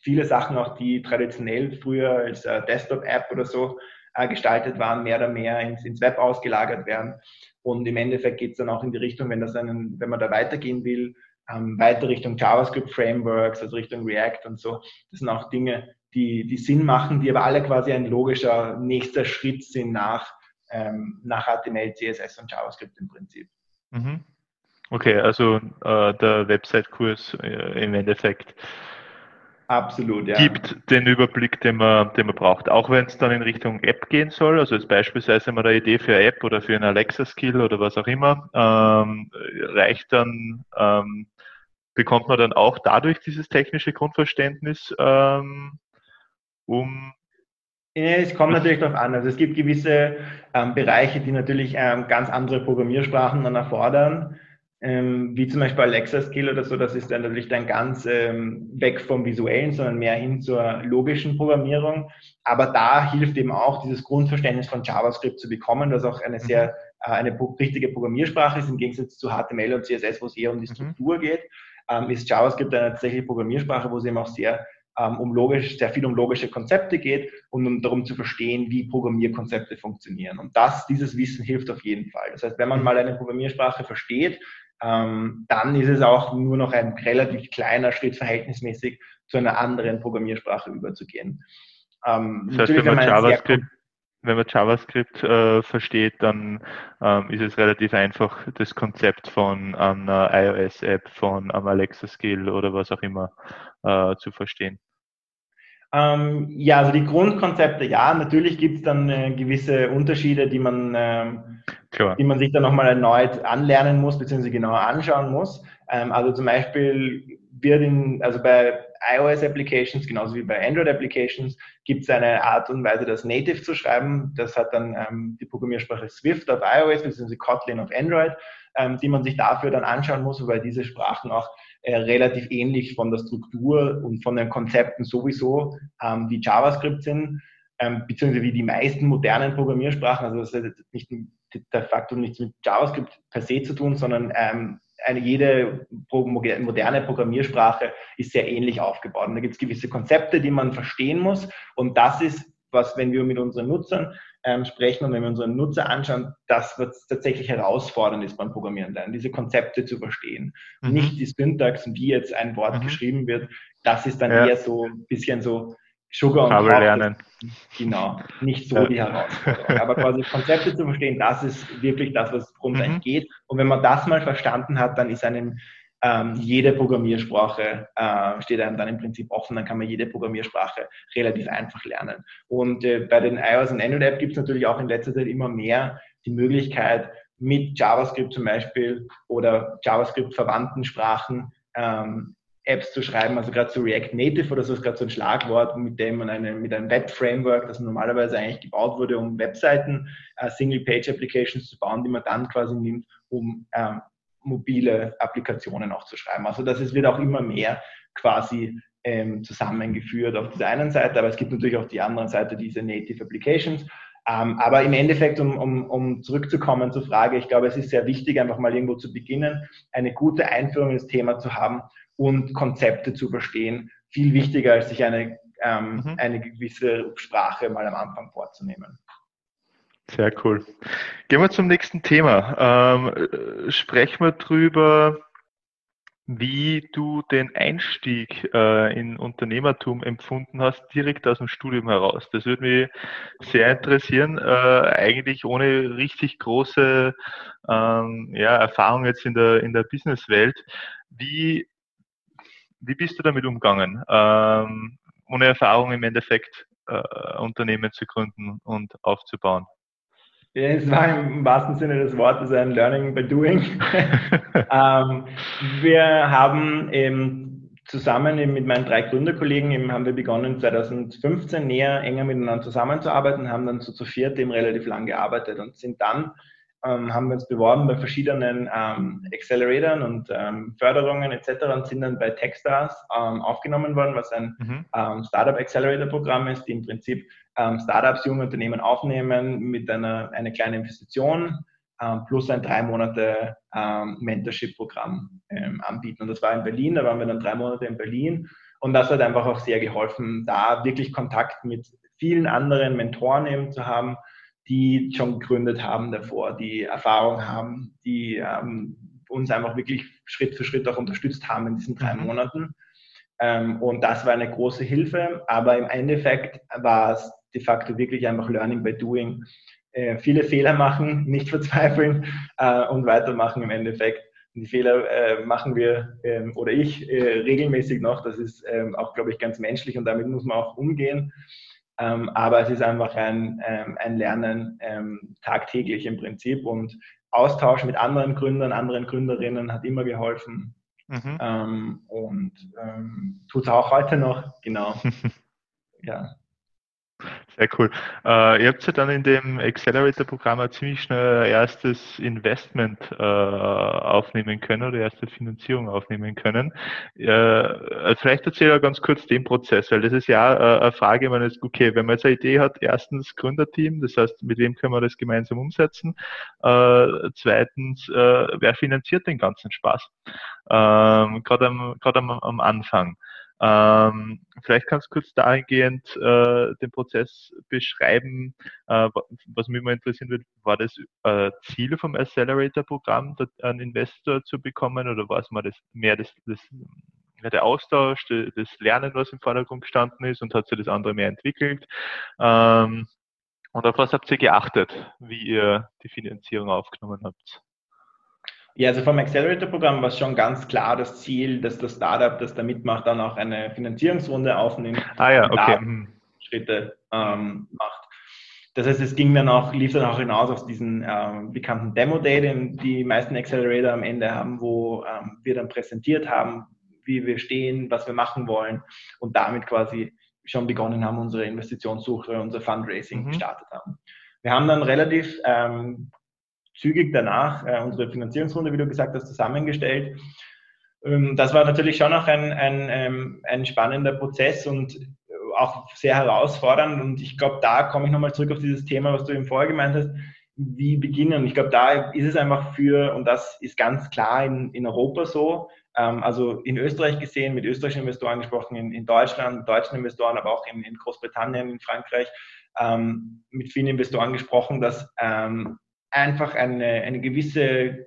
viele Sachen, auch die traditionell früher als äh, Desktop-App oder so äh, gestaltet waren, mehr oder mehr ins, ins Web ausgelagert werden. Und im Endeffekt geht es dann auch in die Richtung, wenn, das einen, wenn man da weitergehen will, ähm, weiter Richtung JavaScript Frameworks, also Richtung React und so. Das sind auch Dinge, die, die Sinn machen, die aber alle quasi ein logischer nächster Schritt sind nach, ähm, nach HTML, CSS und JavaScript im Prinzip. Mhm. Okay, also äh, der Website-Kurs äh, im Endeffekt Absolut, ja. gibt den Überblick, den man, den man braucht. Auch wenn es dann in Richtung App gehen soll, also jetzt beispielsweise mal eine Idee für eine App oder für einen Alexa-Skill oder was auch immer, ähm, reicht dann ähm, bekommt man dann auch dadurch dieses technische Grundverständnis, ähm, um es kommt natürlich darauf an. Also es gibt gewisse ähm, Bereiche, die natürlich ähm, ganz andere Programmiersprachen dann erfordern, ähm, wie zum Beispiel Alexa Skill oder so. Das ist dann natürlich dann ganz ähm, weg vom Visuellen, sondern mehr hin zur logischen Programmierung. Aber da hilft eben auch dieses Grundverständnis von JavaScript zu bekommen, was auch eine sehr äh, eine richtige Programmiersprache ist, im Gegensatz zu HTML und CSS, wo es eher um die mhm. Struktur mhm. geht, ähm, ist JavaScript eine tatsächliche Programmiersprache, wo es eben auch sehr ähm, um logisch, sehr viel um logische Konzepte geht und um darum zu verstehen, wie Programmierkonzepte funktionieren. Und das, dieses Wissen hilft auf jeden Fall. Das heißt, wenn man mhm. mal eine Programmiersprache versteht, ähm, dann ist es auch nur noch ein relativ kleiner Schritt verhältnismäßig zu einer anderen Programmiersprache überzugehen. Ähm, das heißt, wenn man, JavaScript, wenn man JavaScript äh, versteht, dann ähm, ist es relativ einfach, das Konzept von einer iOS-App, von einem Alexa-Skill oder was auch immer äh, zu verstehen. Ähm, ja, also die Grundkonzepte, ja, natürlich gibt es dann äh, gewisse Unterschiede, die man, ähm, die man sich dann nochmal erneut anlernen muss, beziehungsweise genauer anschauen muss. Ähm, also zum Beispiel wird in, also bei iOS-Applications, genauso wie bei Android-Applications, gibt es eine Art und Weise, das Native zu schreiben. Das hat dann ähm, die Programmiersprache Swift auf iOS, beziehungsweise Kotlin auf Android, ähm, die man sich dafür dann anschauen muss, weil diese Sprachen auch äh, relativ ähnlich von der Struktur und von den Konzepten sowieso ähm, wie JavaScript sind, ähm, beziehungsweise wie die meisten modernen Programmiersprachen. Also das hat nicht der Faktor nichts mit JavaScript per se zu tun, sondern ähm, eine, jede moderne Programmiersprache ist sehr ähnlich aufgebaut. Und da gibt es gewisse Konzepte, die man verstehen muss. Und das ist, was, wenn wir mit unseren Nutzern ähm, sprechen und wenn wir unseren Nutzer anschauen, das, was tatsächlich herausfordernd ist beim Programmieren lernen, diese Konzepte zu verstehen. Mhm. Nicht die Syntax, wie jetzt ein Wort mhm. geschrieben wird. Das ist dann ja. eher so ein bisschen so Sugar und Aber lernen. Genau, nicht so ja. die Herausforderung. Aber quasi Konzepte zu verstehen, das ist wirklich das, was es mhm. geht. Und wenn man das mal verstanden hat, dann ist einem ähm, jede Programmiersprache äh, steht einem dann im Prinzip offen, dann kann man jede Programmiersprache relativ einfach lernen. Und äh, bei den iOS und Android App gibt es natürlich auch in letzter Zeit immer mehr die Möglichkeit, mit JavaScript zum Beispiel oder JavaScript verwandten Sprachen ähm, Apps zu schreiben, also gerade zu React Native oder so ist gerade so ein Schlagwort, mit dem man eine, mit einem Web-Framework, das normalerweise eigentlich gebaut wurde, um Webseiten, äh, Single-Page-Applications zu bauen, die man dann quasi nimmt, um ähm, mobile Applikationen auch zu schreiben. Also das ist, wird auch immer mehr quasi ähm, zusammengeführt auf dieser einen Seite, aber es gibt natürlich auch die andere Seite, diese Native Applications. Ähm, aber im Endeffekt, um, um, um zurückzukommen zur Frage, ich glaube, es ist sehr wichtig, einfach mal irgendwo zu beginnen, eine gute Einführung ins Thema zu haben und Konzepte zu verstehen. Viel wichtiger, als sich eine, ähm, mhm. eine gewisse Sprache mal am Anfang vorzunehmen. Sehr cool. Gehen wir zum nächsten Thema. Ähm, sprechen wir drüber, wie du den Einstieg äh, in Unternehmertum empfunden hast, direkt aus dem Studium heraus. Das würde mich sehr interessieren, äh, eigentlich ohne richtig große ähm, ja, Erfahrung jetzt in der, in der Businesswelt. Wie, wie bist du damit umgegangen, ähm, ohne Erfahrung im Endeffekt äh, Unternehmen zu gründen und aufzubauen? Ja, es war im wahrsten Sinne des Wortes ein Learning by Doing. ähm, wir haben eben zusammen eben mit meinen drei Gründerkollegen eben haben wir begonnen 2015 näher enger miteinander zusammenzuarbeiten, haben dann so zu viert eben relativ lang gearbeitet und sind dann ähm, haben wir uns beworben bei verschiedenen ähm, Acceleratoren und ähm, Förderungen etc. und sind dann bei Techstars ähm, aufgenommen worden, was ein mhm. Ähm, Startup Accelerator Programm ist, die im Prinzip ähm, Startups, junge Unternehmen aufnehmen mit einer eine kleinen Investition plus ein drei Monate Mentorship-Programm anbieten. Und das war in Berlin, da waren wir dann drei Monate in Berlin und das hat einfach auch sehr geholfen, da wirklich Kontakt mit vielen anderen Mentoren eben zu haben die schon gegründet haben davor, die Erfahrung haben, die ähm, uns einfach wirklich Schritt für Schritt auch unterstützt haben in diesen drei mhm. Monaten. Ähm, und das war eine große Hilfe, aber im Endeffekt war es de facto wirklich einfach Learning by Doing. Äh, viele Fehler machen, nicht verzweifeln äh, und weitermachen im Endeffekt. Und die Fehler äh, machen wir ähm, oder ich äh, regelmäßig noch. Das ist ähm, auch, glaube ich, ganz menschlich und damit muss man auch umgehen. Ähm, aber es ist einfach ein, ähm, ein Lernen ähm, tagtäglich im Prinzip und Austausch mit anderen Gründern, anderen Gründerinnen hat immer geholfen mhm. Ähm, und ähm, tut es auch heute noch, genau. ja. Sehr cool. Äh, ihr habt ja dann in dem Accelerator-Programm ein ziemlich schnell erstes Investment äh, aufnehmen können oder erste Finanzierung aufnehmen können. Äh, vielleicht erzähl ja ganz kurz den Prozess, weil das ist ja äh, eine Frage, man ist, okay, wenn man jetzt eine Idee hat, erstens Gründerteam, das heißt, mit wem können wir das gemeinsam umsetzen? Äh, zweitens, äh, wer finanziert den ganzen Spaß? Ähm, Gerade am, am, am Anfang. Ähm, vielleicht kannst du kurz dahingehend äh, den Prozess beschreiben. Äh, was mich immer interessieren würde, war das äh, Ziel vom Accelerator-Programm, einen Investor zu bekommen oder war es mal das, mehr das, das der Austausch, das Lernen, was im Vordergrund gestanden ist und hat sich das andere mehr entwickelt? Ähm, und auf was habt ihr geachtet, wie ihr die Finanzierung aufgenommen habt? Ja, also vom Accelerator-Programm war es schon ganz klar das Ziel, dass das Startup, das da mitmacht, dann auch eine Finanzierungsrunde aufnimmt. Ah ja, okay. Mhm. Schritte ähm, macht. Das heißt, es ging dann auch, lief dann auch hinaus auf diesen ähm, bekannten Demo-Day, den die meisten Accelerator am Ende haben, wo ähm, wir dann präsentiert haben, wie wir stehen, was wir machen wollen und damit quasi schon begonnen haben, unsere Investitionssuche, unser Fundraising mhm. gestartet haben. Wir haben dann relativ ähm, zügig danach äh, unsere Finanzierungsrunde, wie du gesagt hast, zusammengestellt. Ähm, das war natürlich schon auch ein, ein, ähm, ein spannender Prozess und auch sehr herausfordernd. Und ich glaube, da komme ich nochmal zurück auf dieses Thema, was du eben vorher gemeint hast. Wie beginnen? Ich glaube, da ist es einfach für, und das ist ganz klar in, in Europa so, ähm, also in Österreich gesehen, mit österreichischen Investoren gesprochen, in, in Deutschland, mit deutschen Investoren, aber auch in, in Großbritannien, in Frankreich, ähm, mit vielen Investoren gesprochen, dass ähm, einfach eine, eine gewisse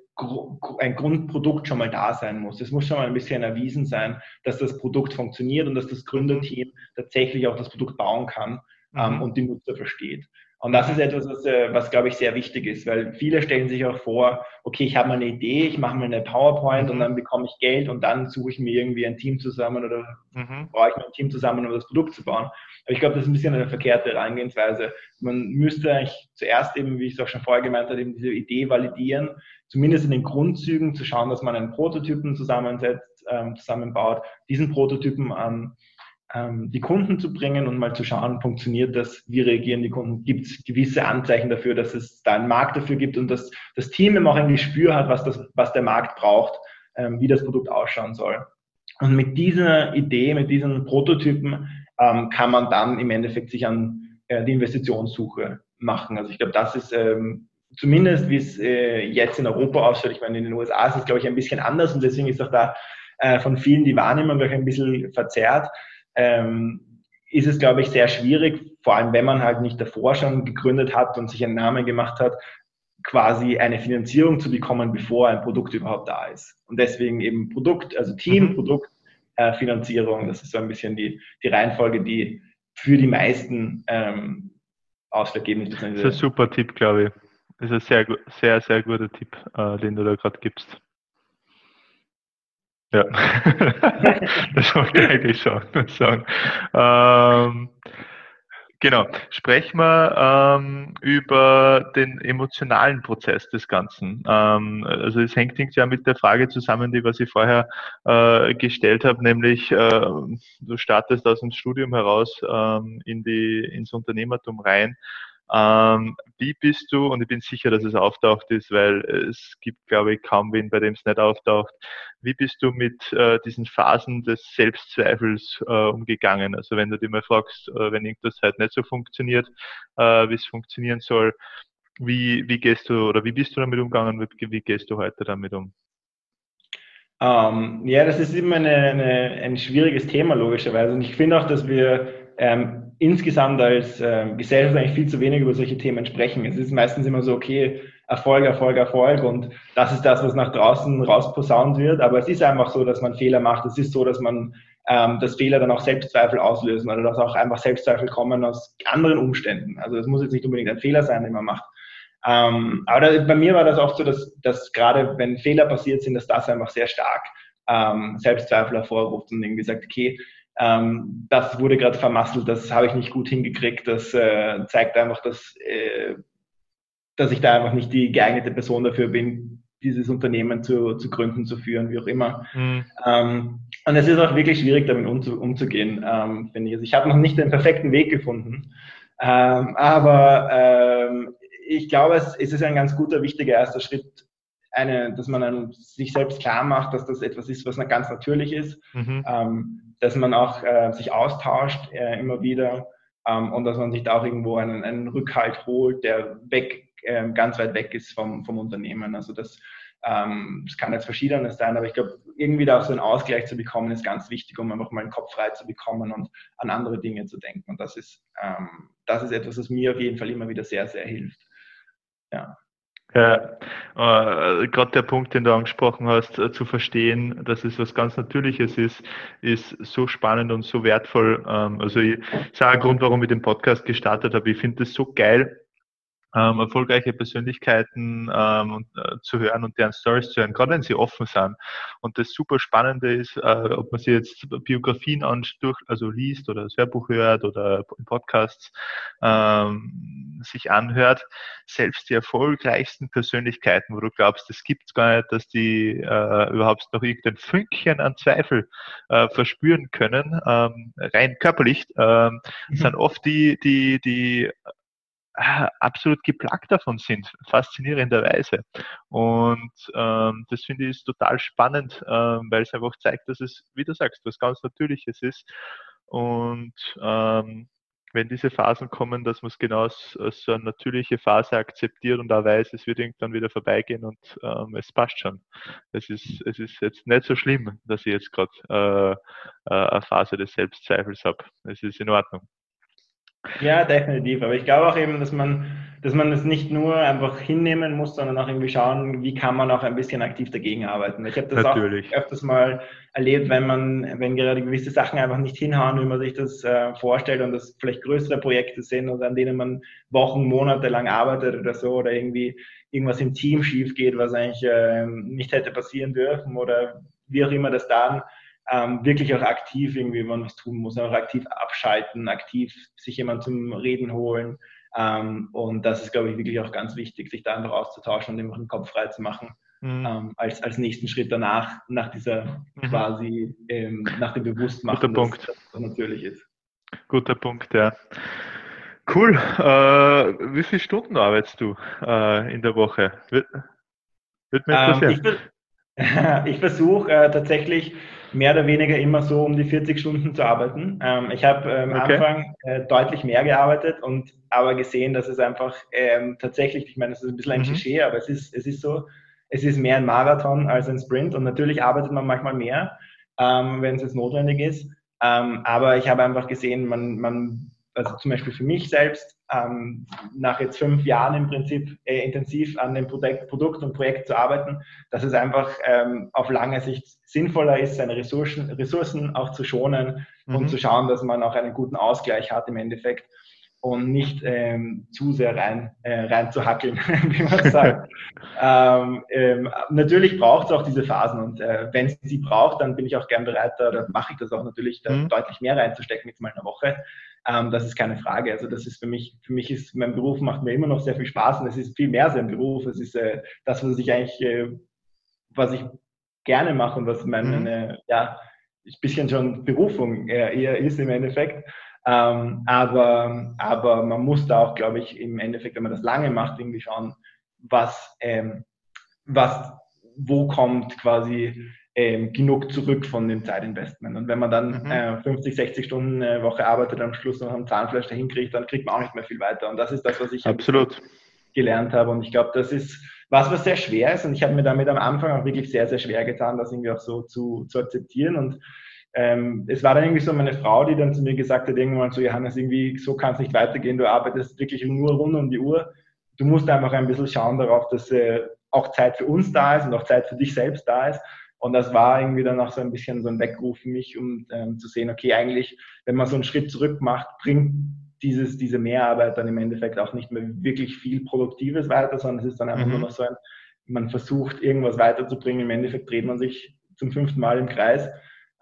ein Grundprodukt schon mal da sein muss. Es muss schon mal ein bisschen erwiesen sein, dass das Produkt funktioniert und dass das Gründerteam tatsächlich auch das Produkt bauen kann ähm, mhm. und die Nutzer versteht. Und das ist etwas, was, äh, was glaube ich, sehr wichtig ist, weil viele stellen sich auch vor, okay, ich habe mal eine Idee, ich mache mal eine PowerPoint mhm. und dann bekomme ich Geld und dann suche ich mir irgendwie ein Team zusammen oder mhm. brauche ich ein Team zusammen, um das Produkt zu bauen. Aber ich glaube, das ist ein bisschen eine verkehrte Herangehensweise. Man müsste eigentlich zuerst eben, wie ich es auch schon vorher gemeint habe, eben diese Idee validieren, zumindest in den Grundzügen zu schauen, dass man einen Prototypen zusammensetzt, ähm, zusammenbaut, diesen Prototypen an ähm, die Kunden zu bringen und mal zu schauen, funktioniert das, wie reagieren die Kunden, gibt es gewisse Anzeichen dafür, dass es da einen Markt dafür gibt und dass das Team immer auch ein Gespür hat, was, das, was der Markt braucht, ähm, wie das Produkt ausschauen soll. Und mit dieser Idee, mit diesen Prototypen ähm, kann man dann im Endeffekt sich an äh, die Investitionssuche machen. Also ich glaube, das ist ähm, zumindest, wie es äh, jetzt in Europa ausschaut. Ich meine, in den USA ist es, glaube ich, ein bisschen anders und deswegen ist auch da äh, von vielen die Wahrnehmung gleich ein bisschen verzerrt ähm, ist es, glaube ich, sehr schwierig, vor allem wenn man halt nicht davor schon gegründet hat und sich einen Namen gemacht hat, quasi eine Finanzierung zu bekommen, bevor ein Produkt überhaupt da ist. Und deswegen eben Produkt, also Team, mhm. Produkt, äh, Finanzierung, das ist so ein bisschen die, die Reihenfolge, die für die meisten ähm, ausschlaggebend ist. Das ist ein super Tipp, glaube ich. Das ist ein sehr, sehr, sehr guter Tipp, äh, den du da gerade gibst. Ja, das wollte ich eigentlich schon sagen. Ähm, genau, sprechen wir ähm, über den emotionalen Prozess des Ganzen. Ähm, also es hängt ja mit der Frage zusammen, die was ich vorher äh, gestellt habe, nämlich äh, du startest aus dem Studium heraus ähm, in die, ins Unternehmertum rein ähm, wie bist du, und ich bin sicher, dass es auftaucht ist, weil es gibt, glaube ich, kaum wen, bei dem es nicht auftaucht, wie bist du mit äh, diesen Phasen des Selbstzweifels äh, umgegangen? Also wenn du dir mal fragst, äh, wenn irgendwas halt nicht so funktioniert, äh, wie es funktionieren soll, wie, wie gehst du oder wie bist du damit umgegangen, wie, wie gehst du heute damit um? Um, ähm, ja, das ist immer eine, eine, ein schwieriges Thema, logischerweise. Und ich finde auch, dass wir ähm, insgesamt als äh, Gesellschaft eigentlich viel zu wenig über solche Themen sprechen. Es ist meistens immer so, okay, Erfolg, Erfolg, Erfolg und das ist das, was nach draußen rausposaunt wird. Aber es ist einfach so, dass man Fehler macht. Es ist so, dass man ähm, dass Fehler dann auch Selbstzweifel auslösen oder dass auch einfach Selbstzweifel kommen aus anderen Umständen. Also es muss jetzt nicht unbedingt ein Fehler sein, den man macht. Ähm, aber da, bei mir war das oft so, dass, dass gerade wenn Fehler passiert sind, dass das einfach sehr stark ähm, Selbstzweifel hervorruft und irgendwie sagt, okay, ähm, das wurde gerade vermasselt, das habe ich nicht gut hingekriegt, das äh, zeigt einfach, dass, äh, dass ich da einfach nicht die geeignete Person dafür bin, dieses Unternehmen zu, zu gründen, zu führen, wie auch immer. Mhm. Ähm, und es ist auch wirklich schwierig, damit umzu, umzugehen, ähm, finde ich. Also ich habe noch nicht den perfekten Weg gefunden. Ähm, aber ähm, ich glaube, es, es ist ein ganz guter, wichtiger erster Schritt, eine, dass man sich selbst klar macht, dass das etwas ist, was ganz natürlich ist, mhm. Dass man auch äh, sich austauscht äh, immer wieder ähm, und dass man sich da auch irgendwo einen, einen Rückhalt holt, der weg, äh, ganz weit weg ist vom, vom Unternehmen. Also das, ähm, das kann jetzt verschiedenes sein, aber ich glaube, irgendwie da auch so einen Ausgleich zu bekommen, ist ganz wichtig, um einfach mal den Kopf frei zu bekommen und an andere Dinge zu denken. Und das ist, ähm, das ist etwas, was mir auf jeden Fall immer wieder sehr, sehr hilft. Ja. Ja, äh, gerade der Punkt, den du angesprochen hast, äh, zu verstehen, dass es was ganz Natürliches ist, ist so spannend und so wertvoll. Ähm, also ich sage Grund, warum ich den Podcast gestartet habe. Ich finde es so geil, ähm, erfolgreiche Persönlichkeiten ähm, und, äh, zu hören und deren Stories zu hören, gerade wenn sie offen sind. Und das super Spannende ist, äh, ob man sich jetzt Biografien durch, also liest oder das Hörbuch hört oder Podcasts ähm, sich anhört, selbst die erfolgreichsten Persönlichkeiten, wo du glaubst, es gibt gar nicht, dass die äh, überhaupt noch irgendein Fünkchen an Zweifel äh, verspüren können, ähm, rein körperlich, ähm, mhm. sind oft die, die, die absolut geplagt davon sind, faszinierenderweise. Und ähm, das finde ich total spannend, ähm, weil es einfach zeigt, dass es, wie du sagst, was ganz Natürliches ist. Und ähm, wenn diese Phasen kommen, dass man es genau als, als so eine natürliche Phase akzeptiert und auch weiß, es wird irgendwann wieder vorbeigehen und ähm, es passt schon. Es ist, es ist jetzt nicht so schlimm, dass ich jetzt gerade äh, äh, eine Phase des Selbstzweifels habe. Es ist in Ordnung. Ja, definitiv. Aber ich glaube auch eben, dass man, dass man es nicht nur einfach hinnehmen muss, sondern auch irgendwie schauen, wie kann man auch ein bisschen aktiv dagegen arbeiten. Ich habe das Natürlich. auch öfters mal erlebt, wenn man, wenn gerade gewisse Sachen einfach nicht hinhauen, wie man sich das äh, vorstellt und das vielleicht größere Projekte sind und an denen man Wochen, Monate lang arbeitet oder so oder irgendwie irgendwas im Team schief geht, was eigentlich äh, nicht hätte passieren dürfen oder wie auch immer das dann ähm, wirklich auch aktiv irgendwie, wenn man was tun muss, auch aktiv abschalten, aktiv sich jemand zum Reden holen. Ähm, und das ist, glaube ich, wirklich auch ganz wichtig, sich da einfach auszutauschen und einfach den Kopf frei zu machen. Mhm. Ähm, als, als nächsten Schritt danach, nach dieser mhm. quasi, ähm, nach dem Bewusstmachen, Guter Punkt. Das, das natürlich ist. Guter Punkt, ja. Cool. Äh, wie viele Stunden arbeitest du äh, in der Woche? Wird, wird mir ähm, interessieren. ich, ich versuche äh, tatsächlich mehr oder weniger immer so um die 40 Stunden zu arbeiten. Ähm, ich habe ähm, am okay. Anfang äh, deutlich mehr gearbeitet und aber gesehen, dass es einfach ähm, tatsächlich, ich meine, das ist ein bisschen ein mhm. Klischee, aber es ist, es ist so, es ist mehr ein Marathon als ein Sprint und natürlich arbeitet man manchmal mehr, ähm, wenn es jetzt notwendig ist. Ähm, aber ich habe einfach gesehen, man, man also zum Beispiel für mich selbst, ähm, nach jetzt fünf Jahren im Prinzip äh, intensiv an dem Produkt, Produkt, und Projekt zu arbeiten, dass es einfach ähm, auf lange Sicht sinnvoller ist, seine Ressourcen, Ressourcen auch zu schonen mhm. und zu schauen, dass man auch einen guten Ausgleich hat im Endeffekt und nicht ähm, zu sehr rein, äh, rein zu hackeln, wie man sagt. ähm, ähm, natürlich braucht es auch diese Phasen und äh, wenn es sie braucht, dann bin ich auch gern bereit, da, mache ich das auch natürlich, da mhm. deutlich mehr reinzustecken, jetzt mal in einer Woche. Ähm, das ist keine Frage. Also das ist für mich, für mich ist mein Beruf macht mir immer noch sehr viel Spaß und es ist viel mehr sein Beruf. Es ist äh, das, was ich eigentlich, äh, was ich gerne mache und was meine, mhm. meine ja, ein bisschen schon Berufung eher, eher ist im Endeffekt. Ähm, aber, aber man muss da auch, glaube ich, im Endeffekt, wenn man das lange macht, irgendwie schauen, was, ähm, was, wo kommt quasi ähm, genug zurück von dem Zeitinvestment. Und wenn man dann mhm. äh, 50, 60 Stunden eine Woche arbeitet, am Schluss noch ein Zahnfleisch dahin kriegt, dann kriegt man auch nicht mehr viel weiter. Und das ist das, was ich Absolut. gelernt habe. Und ich glaube, das ist was, was sehr schwer ist. Und ich habe mir damit am Anfang auch wirklich sehr, sehr schwer getan, das irgendwie auch so zu, zu akzeptieren. Und ähm, es war dann irgendwie so meine Frau, die dann zu mir gesagt hat, irgendwann so, Johannes, irgendwie so kann es nicht weitergehen, du arbeitest wirklich nur rund um die Uhr. Du musst einfach ein bisschen schauen darauf, dass äh, auch Zeit für uns da ist und auch Zeit für dich selbst da ist. Und das war irgendwie dann auch so ein bisschen so ein Weckruf für mich, um ähm, zu sehen, okay, eigentlich, wenn man so einen Schritt zurück macht, bringt dieses, diese Mehrarbeit dann im Endeffekt auch nicht mehr wirklich viel Produktives weiter, sondern es ist dann einfach mhm. nur noch so ein, man versucht irgendwas weiterzubringen, im Endeffekt dreht man sich zum fünften Mal im Kreis.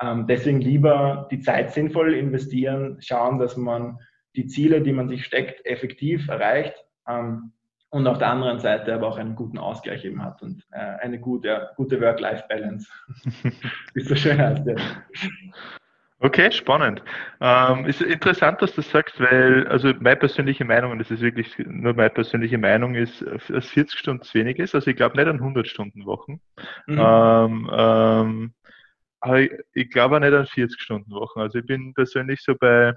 Ähm, deswegen lieber die Zeit sinnvoll investieren, schauen, dass man die Ziele, die man sich steckt, effektiv erreicht. Ähm, und auf der anderen Seite aber auch einen guten Ausgleich eben hat und äh, eine gute, gute Work-Life-Balance. Wie so schön heißt ja. Okay, spannend. Ähm, ist interessant, dass du das sagst, weil, also meine persönliche Meinung, und das ist wirklich nur meine persönliche Meinung, ist, dass 40 Stunden zu wenig ist. Also ich glaube nicht an 100 Stunden Wochen. Mhm. Ähm, ähm, aber ich, ich glaube auch nicht an 40 Stunden Wochen. Also ich bin persönlich so bei,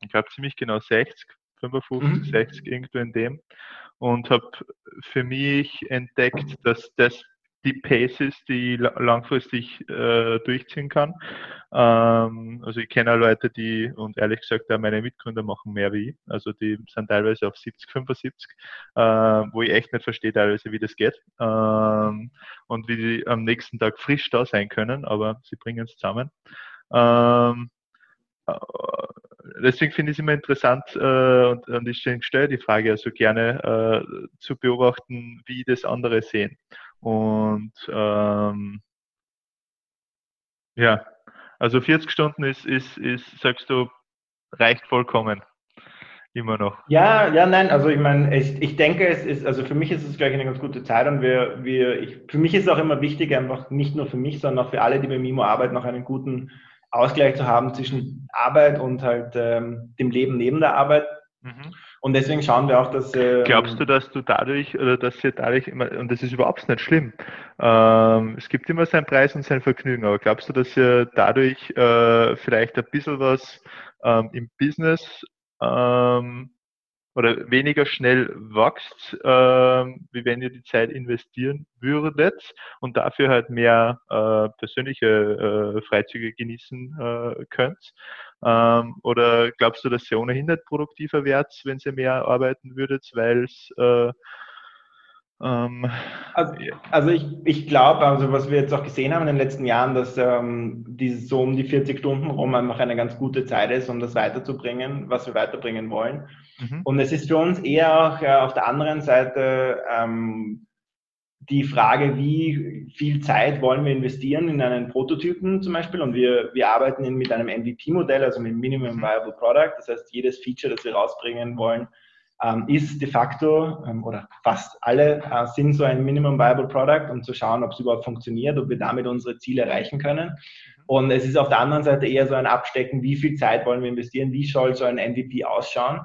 ich glaube ziemlich genau 60, 55, mhm. 60 irgendwo in dem und habe für mich entdeckt, dass das die Pace ist, die langfristig äh, durchziehen kann. Ähm, also ich kenne Leute, die, und ehrlich gesagt, auch meine Mitgründer machen mehr wie ich. Also die sind teilweise auf 70, 75, äh, wo ich echt nicht verstehe teilweise, wie das geht. Ähm, und wie die am nächsten Tag frisch da sein können, aber sie bringen es zusammen. Ähm, äh, deswegen finde ich es immer interessant äh, und, und ich stelle die Frage also gerne äh, zu beobachten, wie das andere sehen. Und ähm, ja, also 40 Stunden ist, ist, ist, sagst du, reicht vollkommen. Immer noch. Ja, ja, nein, also ich meine, ich, ich denke, es ist, also für mich ist es gleich eine ganz gute Zeit und wir, wir, ich, für mich ist es auch immer wichtig, einfach nicht nur für mich, sondern auch für alle, die bei Mimo arbeiten, noch einen guten Ausgleich zu haben zwischen Arbeit und halt ähm, dem Leben neben der Arbeit. Mhm. Und deswegen schauen wir auch, dass. Ähm, Glaubst du, dass du dadurch, oder dass ihr dadurch immer, und das ist überhaupt nicht schlimm, ähm, es gibt immer seinen Preis und sein Vergnügen, aber glaubst du, dass ihr dadurch äh, vielleicht ein bisschen was ähm, im Business ähm, oder weniger schnell wächst, äh, wie wenn ihr die Zeit investieren würdet und dafür halt mehr äh, persönliche äh, Freizüge genießen äh, könnt? Ähm, oder glaubst du, dass ihr ohnehin nicht produktiver wärt, wenn ihr mehr arbeiten würdet, weil es äh, ähm, also, also, ich, ich glaube, also was wir jetzt auch gesehen haben in den letzten Jahren, dass ähm, dieses so um die 40 Stunden rum einfach eine ganz gute Zeit ist, um das weiterzubringen, was wir weiterbringen wollen. Mhm. Und es ist für uns eher auch äh, auf der anderen Seite ähm, die Frage, wie viel Zeit wollen wir investieren in einen Prototypen zum Beispiel. Und wir, wir arbeiten mit einem MVP-Modell, also mit Minimum mhm. Viable Product. Das heißt, jedes Feature, das wir rausbringen wollen, ist de facto ähm, oder fast alle äh, sind so ein Minimum Viable Product, um zu schauen, ob es überhaupt funktioniert, ob wir damit unsere Ziele erreichen können. Und es ist auf der anderen Seite eher so ein Abstecken, wie viel Zeit wollen wir investieren, wie soll so ein MVP ausschauen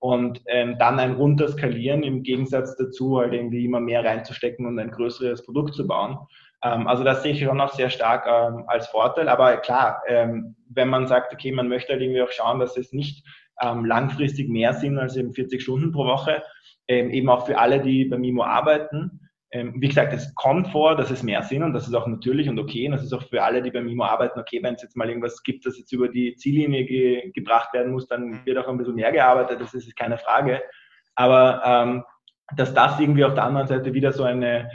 und ähm, dann ein runterskalieren im Gegensatz dazu halt irgendwie immer mehr reinzustecken und ein größeres Produkt zu bauen. Ähm, also das sehe ich schon noch sehr stark ähm, als Vorteil. Aber klar, ähm, wenn man sagt, okay, man möchte halt irgendwie auch schauen, dass es nicht ähm, langfristig mehr sind als eben 40 Stunden pro Woche, ähm, eben auch für alle, die bei Mimo arbeiten. Ähm, wie gesagt, es kommt vor, dass es mehr sind und das ist auch natürlich und okay. Und das ist auch für alle, die bei Mimo arbeiten, okay, wenn es jetzt mal irgendwas gibt, das jetzt über die Ziellinie ge gebracht werden muss, dann mhm. wird auch ein bisschen mehr gearbeitet, das ist keine Frage. Aber ähm, dass das irgendwie auf der anderen Seite wieder so eine,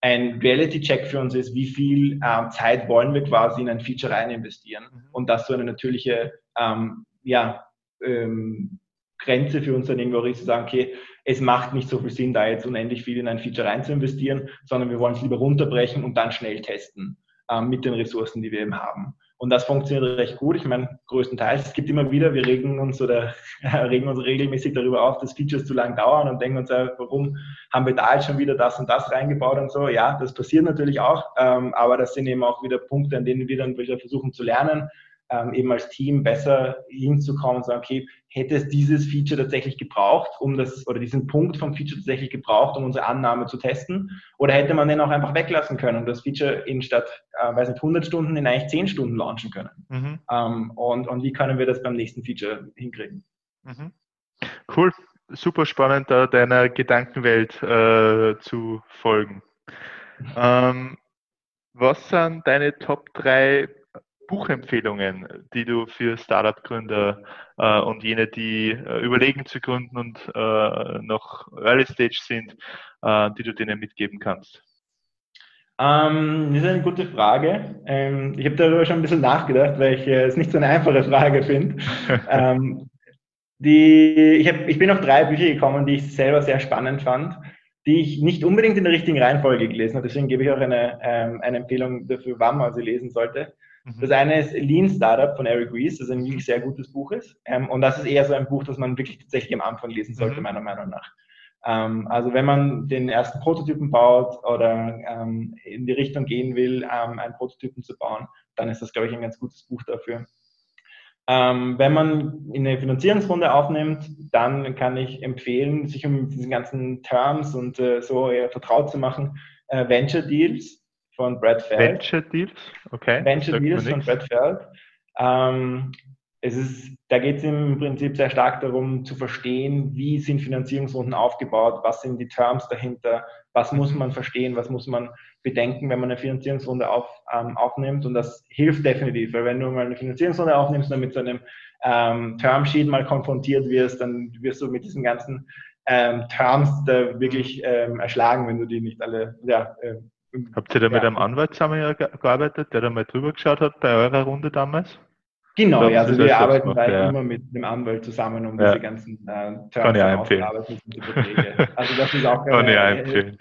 ein Reality-Check für uns ist, wie viel ähm, Zeit wollen wir quasi in ein Feature rein investieren mhm. und das so eine natürliche ähm, ja, ähm, Grenze für uns dann irgendwo ist, zu sagen, okay, es macht nicht so viel Sinn, da jetzt unendlich viel in ein Feature rein zu investieren, sondern wir wollen es lieber runterbrechen und dann schnell testen ähm, mit den Ressourcen, die wir eben haben. Und das funktioniert recht gut. Ich meine, größtenteils. Es gibt immer wieder, wir regen uns oder regen uns regelmäßig darüber auf, dass Features zu lang dauern und denken uns, äh, warum haben wir da jetzt schon wieder das und das reingebaut und so. Ja, das passiert natürlich auch, ähm, aber das sind eben auch wieder Punkte, an denen wir dann wieder versuchen zu lernen ähm, eben als Team besser hinzukommen und sagen, okay, hätte es dieses Feature tatsächlich gebraucht, um das, oder diesen Punkt vom Feature tatsächlich gebraucht, um unsere Annahme zu testen? Oder hätte man den auch einfach weglassen können und das Feature in statt, äh, weiß nicht, 100 Stunden in eigentlich 10 Stunden launchen können? Mhm. Ähm, und, und wie können wir das beim nächsten Feature hinkriegen? Mhm. Cool, super spannend, da deiner Gedankenwelt äh, zu folgen. Ähm, was sind deine Top 3 Buchempfehlungen, die du für Startup-Gründer äh, und jene, die äh, überlegen zu gründen und äh, noch Early Stage sind, äh, die du denen mitgeben kannst? Ähm, das ist eine gute Frage. Ähm, ich habe darüber schon ein bisschen nachgedacht, weil ich äh, es nicht so eine einfache Frage finde. ähm, ich, hab, ich bin auf drei Bücher gekommen, die ich selber sehr spannend fand, die ich nicht unbedingt in der richtigen Reihenfolge gelesen habe. Deswegen gebe ich auch eine, ähm, eine Empfehlung dafür, wann man sie lesen sollte. Das eine ist Lean Startup von Eric Ries, das ein wirklich sehr gutes Buch ist. Ähm, und das ist eher so ein Buch, das man wirklich tatsächlich am Anfang lesen sollte, mhm. meiner Meinung nach. Ähm, also wenn man den ersten Prototypen baut oder ähm, in die Richtung gehen will, ähm, einen Prototypen zu bauen, dann ist das, glaube ich, ein ganz gutes Buch dafür. Ähm, wenn man in eine Finanzierungsrunde aufnimmt, dann kann ich empfehlen, sich um diesen ganzen Terms und äh, so eher vertraut zu machen. Äh, Venture Deals von Brad Feld. Venture Deals, okay. Venture Deals von Brad Feld. Ähm, es ist, da geht es im Prinzip sehr stark darum zu verstehen, wie sind Finanzierungsrunden aufgebaut, was sind die Terms dahinter, was muss man verstehen, was muss man bedenken, wenn man eine Finanzierungsrunde auf, ähm, aufnimmt. Und das hilft definitiv, weil wenn du mal eine Finanzierungsrunde aufnimmst und mit so einem ähm, Termsheet mal konfrontiert wirst, dann wirst du mit diesen ganzen ähm, Terms da wirklich ähm, erschlagen, wenn du die nicht alle ja, äh, Habt ihr da mit einem Anwalt zusammengearbeitet, der da mal drüber geschaut hat bei eurer Runde damals? Genau, glaub, ja, also wir arbeiten da ja. immer mit einem Anwalt zusammen, um ja. diese ganzen äh, Terms aufzuarbeiten. Also das ist auch eine, eine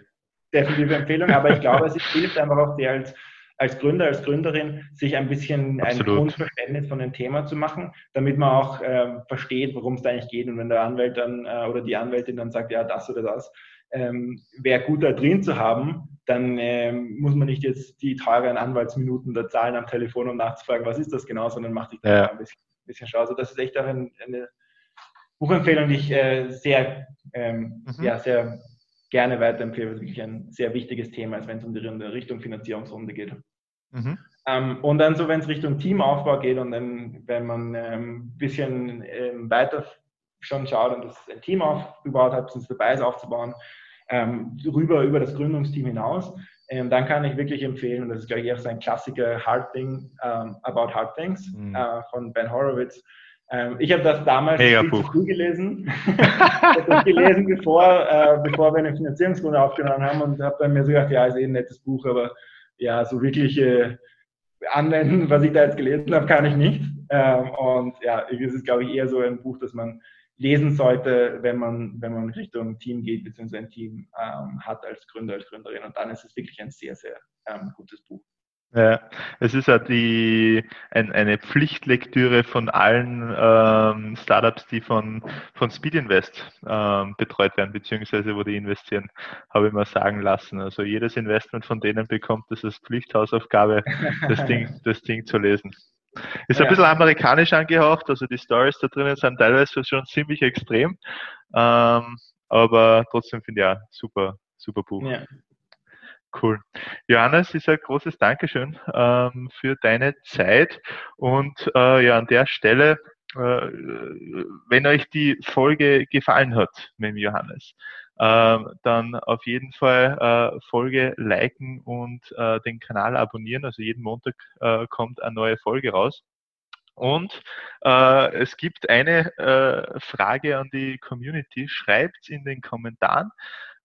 definitive Empfehlung, aber ich glaube, es hilft einfach auch dir als, als Gründer, als Gründerin, sich ein bisschen Absolut. ein Grundverständnis von dem Thema zu machen, damit man auch äh, versteht, worum es da eigentlich geht. Und wenn der Anwalt dann äh, oder die Anwältin dann sagt, ja, das oder das, ähm, wäre gut da drin zu haben, dann ähm, muss man nicht jetzt die teuren Anwaltsminuten da zahlen am Telefon, um nachzufragen, was ist das genau, sondern macht sich da ja. ein bisschen, bisschen schau. Also das ist echt auch ein, eine Buchempfehlung, die ich äh, sehr, ähm, mhm. ja, sehr gerne weiterempfehle, weil es wirklich ein sehr wichtiges Thema ist, wenn es um die Richtung Finanzierungsrunde geht. Mhm. Ähm, und dann so, wenn es Richtung Teamaufbau geht und dann, wenn man ein ähm, bisschen ähm, weiter schon schaut und das ein Team aufgebaut hat, sind dabei ist aufzubauen, ähm, rüber über das Gründungsteam hinaus. Ähm, dann kann ich wirklich empfehlen, und das ist, glaube ich, auch so ein Klassiker, Hard Thing, um, About Hard Things mhm. äh, von Ben Horowitz. Ähm, ich habe das damals Mega viel Buch. zu früh gelesen. ich habe das gelesen, bevor, äh, bevor wir eine Finanzierungsrunde aufgenommen haben und habe dann mir so gedacht, ja, ist eh ein nettes Buch, aber ja, so wirklich äh, anwenden, was ich da jetzt gelesen habe, kann ich nicht. Ähm, und ja, es ist, glaube ich, eher so ein Buch, das man lesen sollte, wenn man, wenn man Richtung Team geht, beziehungsweise ein Team ähm, hat als Gründer, als Gründerin. Und dann ist es wirklich ein sehr, sehr ähm, gutes Buch. Ja, es ist ja die, ein, eine Pflichtlektüre von allen ähm, Startups, die von, von Speed Invest ähm, betreut werden, beziehungsweise wo die investieren, habe ich mal sagen lassen. Also jedes Investment von denen bekommt es als Pflichthausaufgabe, das Ding, das Ding zu lesen. Ist ja. ein bisschen amerikanisch angehaucht, also die Stories da drinnen sind teilweise schon ziemlich extrem, ähm, aber trotzdem finde ich ja super, super Buch. Ja. Cool. Johannes, ist ein großes Dankeschön ähm, für deine Zeit und äh, ja, an der Stelle, äh, wenn euch die Folge gefallen hat mit dem Johannes, dann auf jeden Fall äh, Folge liken und äh, den Kanal abonnieren. Also jeden Montag äh, kommt eine neue Folge raus. Und äh, es gibt eine äh, Frage an die Community. Schreibt in den Kommentaren,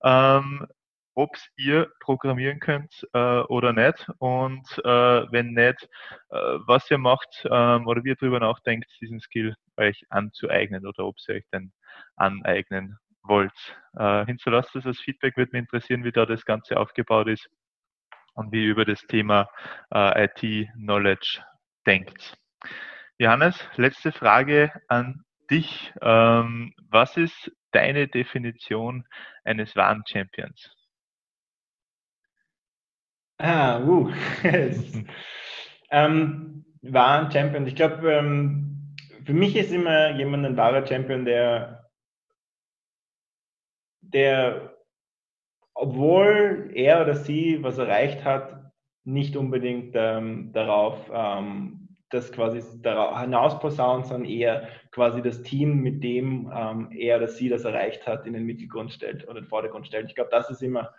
ähm, ob ihr programmieren könnt äh, oder nicht. Und äh, wenn nicht, äh, was ihr macht ähm, oder wie ihr darüber nachdenkt, diesen Skill euch anzueignen oder ob ihr euch denn aneignen wollt. Äh, hinterlasst es als Feedback, würde mich interessieren, wie da das Ganze aufgebaut ist und wie ihr über das Thema äh, IT-Knowledge denkt. Johannes, letzte Frage an dich. Ähm, was ist deine Definition eines wahren Champions? Ah, uh. ähm, wahren Champion. Ich glaube, ähm, für mich ist immer jemand ein wahrer Champion, der der, obwohl er oder sie was erreicht hat, nicht unbedingt ähm, darauf, ähm, das quasi darauf hinausposaunt, sondern eher quasi das Team, mit dem ähm, er oder sie das erreicht hat, in den Mittelgrund stellt oder den Vordergrund stellt. Ich glaube, das ist immer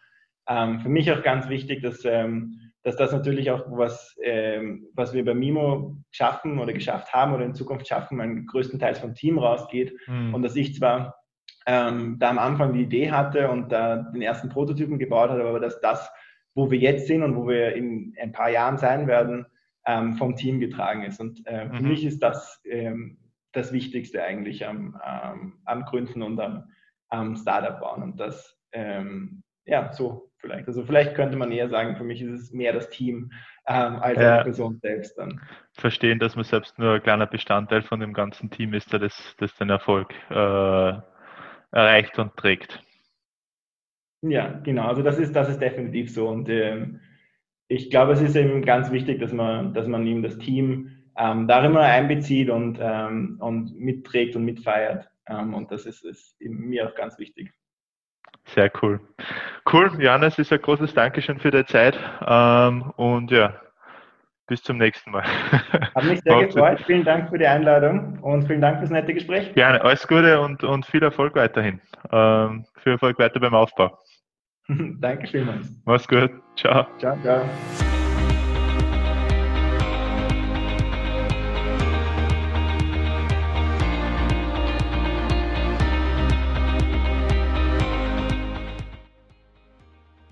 ähm, für mich auch ganz wichtig, dass, ähm, dass das natürlich auch was, ähm, was wir bei Mimo schaffen oder geschafft haben oder in Zukunft schaffen, man größtenteils vom Team rausgeht mhm. und dass ich zwar ähm, da am Anfang die Idee hatte und da den ersten Prototypen gebaut hat, aber dass das, wo wir jetzt sind und wo wir in ein paar Jahren sein werden, ähm, vom Team getragen ist. Und äh, für mhm. mich ist das ähm, das Wichtigste eigentlich am, am Gründen und am, am Startup bauen. Und das, ähm, ja, so vielleicht. Also vielleicht könnte man eher sagen, für mich ist es mehr das Team ähm, als ja. die Person selbst dann. Verstehen, dass man selbst nur ein kleiner Bestandteil von dem ganzen Team ist, der das, das den Erfolg äh, erreicht und trägt. Ja, genau. Also das ist, das ist definitiv so. Und ähm, ich glaube, es ist eben ganz wichtig, dass man, dass man eben das Team ähm, da immer einbezieht und, ähm, und mitträgt und mitfeiert. Ähm, und das ist, ist mir auch ganz wichtig. Sehr cool. Cool, Johannes, ist ein großes Dankeschön für die Zeit. Ähm, und ja, bis zum nächsten Mal. Hat mich sehr gefreut. Vielen Dank für die Einladung und vielen Dank fürs nette Gespräch. Gerne, alles Gute und, und viel Erfolg weiterhin. Ähm, viel Erfolg weiter beim Aufbau. Danke vielmals. Mach's gut. Ciao. Ciao, ciao.